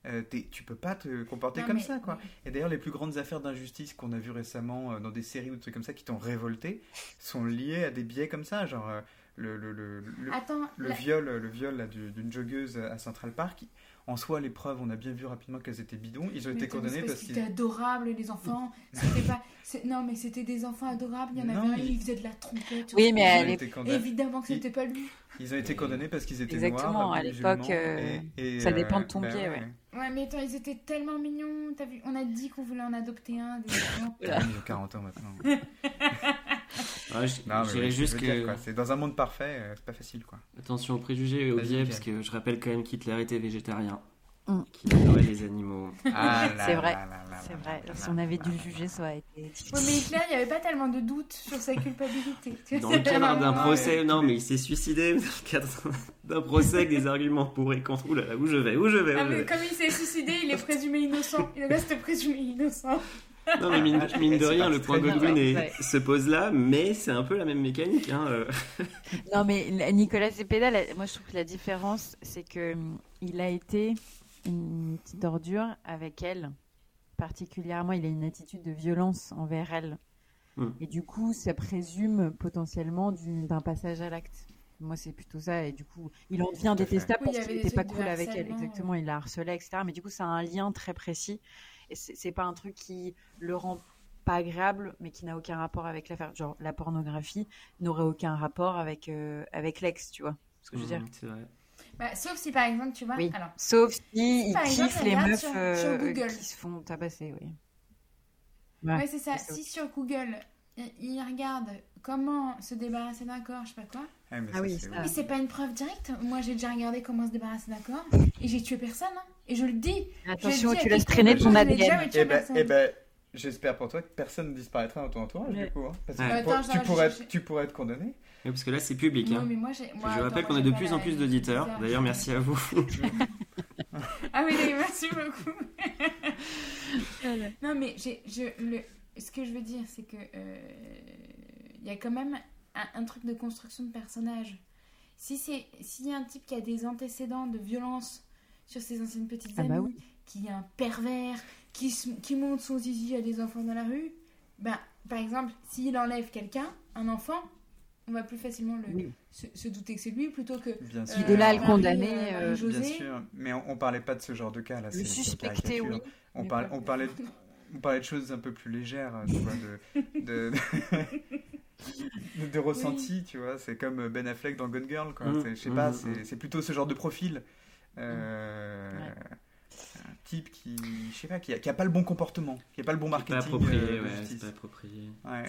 [SPEAKER 2] Euh, tu peux pas te comporter
[SPEAKER 3] Non,
[SPEAKER 2] comme
[SPEAKER 3] mais-
[SPEAKER 2] ça, quoi. Et d'ailleurs, les plus grandes affaires d'injustice qu'on a vues récemment euh, dans des séries ou des trucs comme ça qui t'ont révolté sont liées à des biais comme ça, genre euh, le, le, le, le-
[SPEAKER 3] Attends,
[SPEAKER 2] le
[SPEAKER 3] la-
[SPEAKER 2] viol, le viol d'une joggeuse à Central Park. En soi, les preuves, on a bien vu rapidement qu'elles étaient bidons. Ils ont
[SPEAKER 3] Mais
[SPEAKER 2] été condamnés
[SPEAKER 3] c'est
[SPEAKER 2] parce
[SPEAKER 3] qu'ils étaient adorables, les enfants. C'était pas. c'est- Non, mais c'était des enfants adorables. Il y en
[SPEAKER 2] Non,
[SPEAKER 3] avait un,
[SPEAKER 2] mais-
[SPEAKER 3] il faisait de la trompette.
[SPEAKER 5] Oui, mais
[SPEAKER 2] ils
[SPEAKER 5] à
[SPEAKER 2] ont
[SPEAKER 5] l'époque-
[SPEAKER 2] été condamnés.
[SPEAKER 3] Évidemment que
[SPEAKER 2] Ils-
[SPEAKER 3] c'était pas lui.
[SPEAKER 2] Ils ont été condamnés parce qu'ils étaient
[SPEAKER 5] Exactement,
[SPEAKER 2] noirs,
[SPEAKER 5] à
[SPEAKER 2] musulmans,
[SPEAKER 5] l'époque, euh,
[SPEAKER 2] et-
[SPEAKER 5] ça dépend de
[SPEAKER 2] euh,
[SPEAKER 5] ton
[SPEAKER 2] bah
[SPEAKER 5] biais, ouais.
[SPEAKER 3] Ouais, mais attends, ils étaient tellement mignons. Vu On a dit qu'on voulait en adopter un. Des
[SPEAKER 2] Ils ont 40 ans maintenant.
[SPEAKER 4] Ah, je
[SPEAKER 2] Non, mais
[SPEAKER 4] je dirais juste
[SPEAKER 2] je
[SPEAKER 4] que.
[SPEAKER 2] c'est dans un monde parfait, euh, c'est pas facile, quoi.
[SPEAKER 4] Attention aux préjugés et aux biais, parce que je rappelle quand même qu'Hitler était végétarien,
[SPEAKER 5] Mm.
[SPEAKER 4] qu'il adorait les animaux.
[SPEAKER 2] Ah
[SPEAKER 5] C'est vrai, C'est
[SPEAKER 2] là
[SPEAKER 5] vrai,
[SPEAKER 2] là
[SPEAKER 5] si on avait dû le juger, ça aurait été
[SPEAKER 3] mais Hitler, il n'y avait pas tellement de doutes sur sa culpabilité.
[SPEAKER 4] Dans le cadre d'un procès, non, mais il s'est suicidé dans le cadre d'un procès avec des arguments pour et contre. Ouh là là, où je vais, où je vais, où
[SPEAKER 3] Ah,
[SPEAKER 4] je
[SPEAKER 3] mais
[SPEAKER 4] vais.
[SPEAKER 3] comme il s'est suicidé, il est présumé innocent. Il reste présumé innocent.
[SPEAKER 4] Non, mais mine, mine de
[SPEAKER 2] C'est
[SPEAKER 4] rien, le point. Godwin
[SPEAKER 5] Ouais.
[SPEAKER 4] se pose là, mais c'est un peu la même mécanique. Hein. euh.
[SPEAKER 5] Non, mais la- Nicolas Zepeda, moi je trouve que la différence, c'est que hum, il a été une petite ordure avec elle. Particulièrement, il a une attitude de violence envers elle.
[SPEAKER 4] Hmm.
[SPEAKER 5] Et du coup, ça présume potentiellement du- d'un passage à l'acte. Moi, c'est plutôt ça. Et du coup, il en devient détestable
[SPEAKER 3] Oui,
[SPEAKER 5] parce qu'il n'était pas cool avec elle. Exactement, il la harcelait, etc. Mais du coup, ça a un lien très précis. Et c'est pas un truc qui le rend pas agréable, mais qui n'a aucun rapport avec l'affaire. Genre, la pornographie n'aurait aucun rapport avec, euh, avec l'ex, tu vois ce que je veux dire.
[SPEAKER 4] Mm, vrai.
[SPEAKER 3] Bah, sauf si par exemple, tu vois.
[SPEAKER 5] Oui.
[SPEAKER 3] Alors,
[SPEAKER 5] Sauf si il
[SPEAKER 3] par exemple,
[SPEAKER 5] kiffe les meufs
[SPEAKER 3] sur-
[SPEAKER 5] euh,
[SPEAKER 3] sur
[SPEAKER 5] qui se font tabasser, oui.
[SPEAKER 3] ouais, c'est ça. Si sur Google, il, il regarde comment se débarrasser d'un corps, je sais pas quoi.
[SPEAKER 2] Ouais, mais
[SPEAKER 5] Ah
[SPEAKER 2] ça,
[SPEAKER 5] oui,
[SPEAKER 2] c'est
[SPEAKER 5] ça.
[SPEAKER 3] Mais c'est pas une preuve directe. Moi, j'ai déjà regardé comment se débarrasser d'un corps et j'ai tué personne. hein. Et je le dis.
[SPEAKER 5] Attention,
[SPEAKER 3] Je le dis
[SPEAKER 5] tu laisses traîner ton ADN.
[SPEAKER 2] Eh ben, eh ben, j'espère pour toi que personne ne disparaîtra dans ton entourage,
[SPEAKER 5] Ouais.
[SPEAKER 2] du coup. hein, parce que
[SPEAKER 4] Ouais.
[SPEAKER 2] tu,
[SPEAKER 3] Attends,
[SPEAKER 2] pourrais- tu pourrais,
[SPEAKER 3] chercher.
[SPEAKER 2] tu pourrais être condamné.
[SPEAKER 4] Oui, parce que là, c'est public.
[SPEAKER 3] Non,
[SPEAKER 4] Hein.
[SPEAKER 3] mais moi, moi,
[SPEAKER 4] je rappelle qu'on a de plus en plus d'auditeurs. D'ailleurs, merci à vous.
[SPEAKER 3] Ah oui, merci beaucoup. non, mais j'ai, je, le, ce que je veux dire, c'est que euh, il y a quand même un, un truc de construction de personnage. Si c'est, s'il y a un type qui a des antécédents de violence sur ses anciennes petites
[SPEAKER 5] Ah
[SPEAKER 3] amies,
[SPEAKER 5] bah oui.
[SPEAKER 3] qui est un pervers, qui, qui monte son zizi à des enfants dans la rue, ben, par exemple, s'il enlève quelqu'un, un enfant, on va plus facilement le,
[SPEAKER 5] Oui.
[SPEAKER 3] se, se douter que c'est lui plutôt que
[SPEAKER 2] Bien
[SPEAKER 3] euh,
[SPEAKER 2] sûr.
[SPEAKER 5] de là à le condamner,
[SPEAKER 3] euh,
[SPEAKER 5] euh.
[SPEAKER 2] Bien sûr, mais on, on parlait pas de ce genre de cas là. c'est-
[SPEAKER 5] Le suspecter, oui.
[SPEAKER 2] On, parle- on parlait, de, on parlait de choses un peu plus légères, tu vois, de, de, de, de ressenti, tu vois. C'est comme Ben Affleck dans Gone Girl, quoi.
[SPEAKER 4] Mm,
[SPEAKER 2] C'est- Je sais
[SPEAKER 4] mm,
[SPEAKER 2] pas,
[SPEAKER 4] mm,
[SPEAKER 2] c'est plutôt ce genre de profil. Euh,
[SPEAKER 5] Ouais.
[SPEAKER 2] Un type qui, je sais pas, qui a, qui a pas le bon comportement, qui a pas le bon
[SPEAKER 4] C'est pas
[SPEAKER 2] marketing.
[SPEAKER 4] approprié,
[SPEAKER 2] euh,
[SPEAKER 4] ouais, c'est
[SPEAKER 2] justice.
[SPEAKER 4] pas approprié.
[SPEAKER 2] Ouais.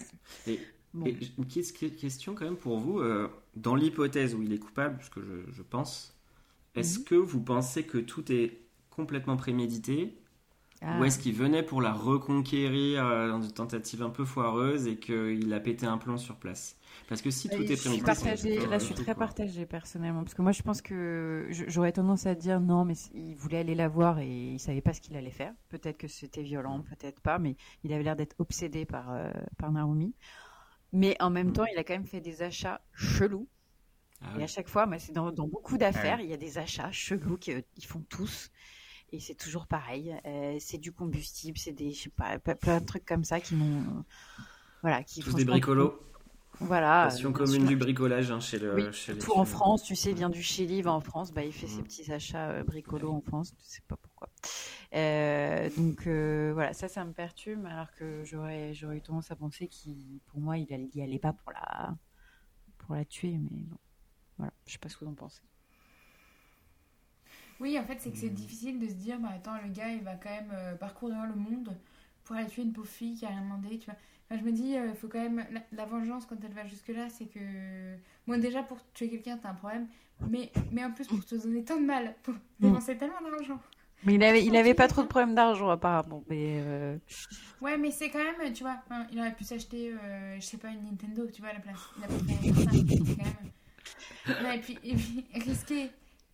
[SPEAKER 4] Et,
[SPEAKER 5] Bon.
[SPEAKER 4] et j- une ques- question quand même pour vous, euh, dans l'hypothèse où il est coupable, ce que je, je pense, est-ce
[SPEAKER 5] Mhm.
[SPEAKER 4] que vous pensez que tout est complètement prémédité
[SPEAKER 5] Ah.
[SPEAKER 4] Ou est-ce qu'il venait pour la reconquérir euh, dans une tentative un peu foireuse et qu'il a pété un plomb sur place? Parce que si tout
[SPEAKER 5] Et
[SPEAKER 4] est
[SPEAKER 5] je suis
[SPEAKER 4] prémédité, c'est
[SPEAKER 5] partagée, là je suis
[SPEAKER 4] plutôt
[SPEAKER 5] très
[SPEAKER 4] quoi.
[SPEAKER 5] partagée personnellement parce que moi je pense que j'aurais tendance à dire non mais il voulait aller la voir et il savait pas ce qu'il allait faire. Peut-être que c'était violent, peut-être pas, mais il avait l'air d'être obsédé par euh, par Naomi. Mais en même temps, il a quand même fait des achats chelous.
[SPEAKER 4] Ah
[SPEAKER 5] Et
[SPEAKER 4] oui.
[SPEAKER 5] à chaque fois, c'est dans, dans beaucoup d'affaires, il y a des achats chelous qu'ils font tous. Et c'est toujours pareil. Euh, c'est du combustible, c'est des, je sais pas, plein de trucs comme ça qui m'ont, voilà, qui
[SPEAKER 4] Tous des bricolos.
[SPEAKER 5] Voilà.
[SPEAKER 4] Passion commune du bricolage hein, chez le.
[SPEAKER 5] Oui,
[SPEAKER 4] chez les
[SPEAKER 5] tout en France, tu sais, vient du Chili, va en France, bah, il fait ses
[SPEAKER 4] Mhm.
[SPEAKER 5] petits achats euh, bricolos en France, tu sais pas pourquoi. Euh, donc euh, voilà, ça, ça me perturbe, alors que j'aurais, j'aurais eu tendance à penser qu'il, pour moi, il allait, y allait pas pour la, pour la tuer, mais bon, voilà, je sais pas ce que vous en pensez.
[SPEAKER 3] Oui, en fait, c'est que c'est difficile de se dire, bah attends, le gars, il va quand même euh, parcourir le monde pour aller tuer une pauvre fille qui a rien demandé, tu vois. Enfin, je me dis, il faut quand même. La, la vengeance, quand elle va jusque-là, c'est que. Moi, déjà, pour tuer quelqu'un, t'as un problème. Mais, mais en plus, pour te donner tant de mal, pour dépenser tellement d'argent.
[SPEAKER 5] Mais il avait, il avait pas trop de problèmes d'argent apparemment, mais euh,
[SPEAKER 3] Ouais, mais c'est quand même, tu vois, hein, il aurait pu s'acheter, euh, je sais pas, une Nintendo, tu vois, à la place. Il a ça. quand même. Ouais, et puis, et puis risquer,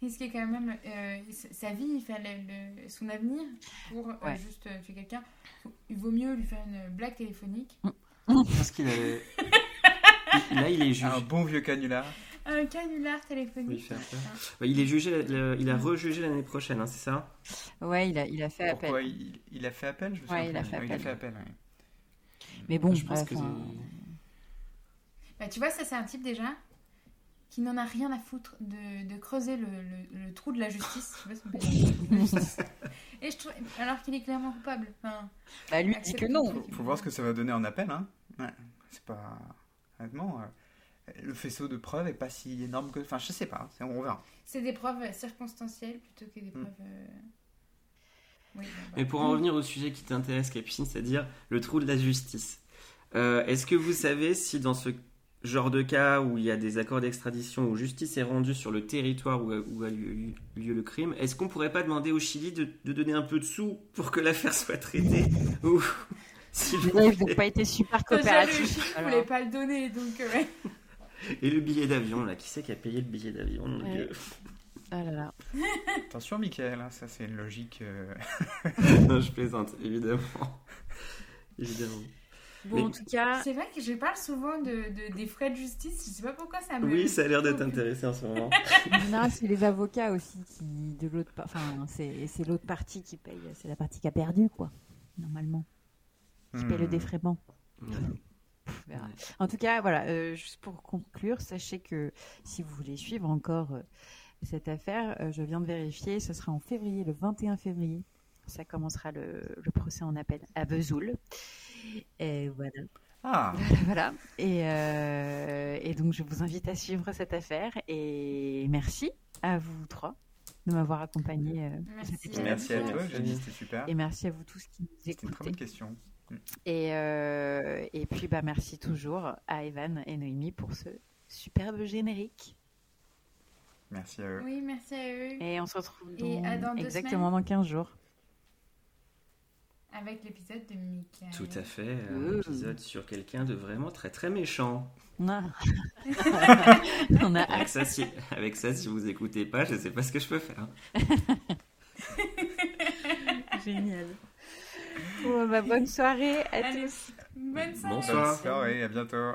[SPEAKER 3] risquer quand même euh, sa vie, le- le- son avenir pour euh,
[SPEAKER 5] Ouais.
[SPEAKER 3] juste euh, tuer quelqu'un. Il vaut mieux lui faire une blague téléphonique.
[SPEAKER 4] Parce qu'il avait. Il- Là, il est jugé.
[SPEAKER 2] Un bon vieux canular.
[SPEAKER 3] Un canular
[SPEAKER 4] Oui,
[SPEAKER 3] téléphonique.
[SPEAKER 4] peur. Ouais, Il est jugé, le- il a rejugé l'année prochaine, hein, c'est ça?
[SPEAKER 5] Ouais, il a, il a fait appel.
[SPEAKER 2] Pourquoi il, il a fait appel je me
[SPEAKER 5] Ouais,
[SPEAKER 2] souviens
[SPEAKER 5] il a fait
[SPEAKER 2] Ouais, Il a
[SPEAKER 5] appel.
[SPEAKER 2] fait appel, ouais.
[SPEAKER 5] Mais bon,
[SPEAKER 4] Je pense que
[SPEAKER 3] Bah, tu vois, ça, c'est un type déjà qui n'en a rien à foutre de, de creuser le, le- le trou de la justice. Je sais pas si on. Et je trouve, alors qu'il est clairement coupable. Enfin,
[SPEAKER 5] bah, lui dit que non.
[SPEAKER 2] Faut, faut voir ce que ça va donner en appel. Hein. Ouais, c'est pas. Honnêtement, euh, le faisceau de preuves est pas si énorme que. Enfin, je sais pas. c'est- On verra.
[SPEAKER 3] c'est des preuves circonstancielles plutôt que des
[SPEAKER 2] Mm.
[SPEAKER 3] preuves. euh, Oui.
[SPEAKER 4] Mais pour en revenir au sujet qui t'intéresse, Capucine, c'est-à-dire le trou de la justice. Euh, Est-ce que vous savez si dans ce genre de cas où il y a des accords d'extradition, où justice est rendue sur le territoire où a, où a lieu, lieu le crime, est-ce qu'on pourrait pas demander au Chili de, de donner un peu de sous pour que l'affaire soit traitée Ou s'il vous
[SPEAKER 5] Déjà, ils n'ont pas été super
[SPEAKER 3] Déjà, le
[SPEAKER 5] coopératifs.
[SPEAKER 3] Chili
[SPEAKER 5] alors.
[SPEAKER 3] voulait pas le donner, donc euh, ouais.
[SPEAKER 4] Et le billet d'avion, là, qui c'est qui a payé le billet d'avion
[SPEAKER 5] Ouais. Ah là là.
[SPEAKER 2] Attention, Michael, hein, ça c'est une logique. euh,
[SPEAKER 4] Non, je plaisante, évidemment. évidemment.
[SPEAKER 5] Bon,
[SPEAKER 4] Mais-
[SPEAKER 5] en tout cas,
[SPEAKER 3] C'est vrai que je parle souvent de, de- des frais de justice. Je sais pas pourquoi ça me.
[SPEAKER 4] Oui, ça a l'air d'être intéressant en ce moment.
[SPEAKER 5] non, c'est les avocats aussi qui, de l'autre, enfin, c'est c'est l'autre partie qui paye. C'est la partie qui a perdu, quoi. Normalement, qui paye le
[SPEAKER 2] hmm.
[SPEAKER 5] défraiement. Verra. En tout cas, voilà, euh, juste pour conclure, sachez que si vous voulez suivre encore euh, cette affaire, euh, je viens de vérifier, ce sera en février, le 21 février. Ça commencera le, le procès en appel à Vesoul. Et voilà.
[SPEAKER 2] Ah,
[SPEAKER 5] voilà. Et, euh, et donc, je vous invite à suivre cette affaire. Et merci à vous trois de m'avoir accompagné. euh,
[SPEAKER 3] Merci.
[SPEAKER 2] merci à toi, Jenny, c'était super.
[SPEAKER 5] Et merci à vous tous qui nous
[SPEAKER 2] C'était une très
[SPEAKER 5] écoutez.
[SPEAKER 2] bonne question.
[SPEAKER 5] Et, euh, et puis, bah, merci toujours à Evan et Noémie pour ce superbe générique.
[SPEAKER 2] Merci à eux.
[SPEAKER 3] Oui, merci à eux.
[SPEAKER 5] Et on se retrouve
[SPEAKER 3] Et
[SPEAKER 5] dans-
[SPEAKER 3] à dans deux
[SPEAKER 5] exactement dans 15 jours.
[SPEAKER 3] Avec l'épisode de Mika.
[SPEAKER 4] Tout à fait, un
[SPEAKER 5] Ouh.
[SPEAKER 4] épisode sur quelqu'un de vraiment très très méchant.
[SPEAKER 5] On a
[SPEAKER 4] Avec ça, si, avec ça, si vous écoutez pas, je sais pas ce que je peux faire.
[SPEAKER 5] Génial. Bon, bah, bonne soirée à
[SPEAKER 3] Allez,
[SPEAKER 5] tous.
[SPEAKER 3] bonne soirée.
[SPEAKER 4] Bonsoir.
[SPEAKER 2] Bonne soirée, à bientôt.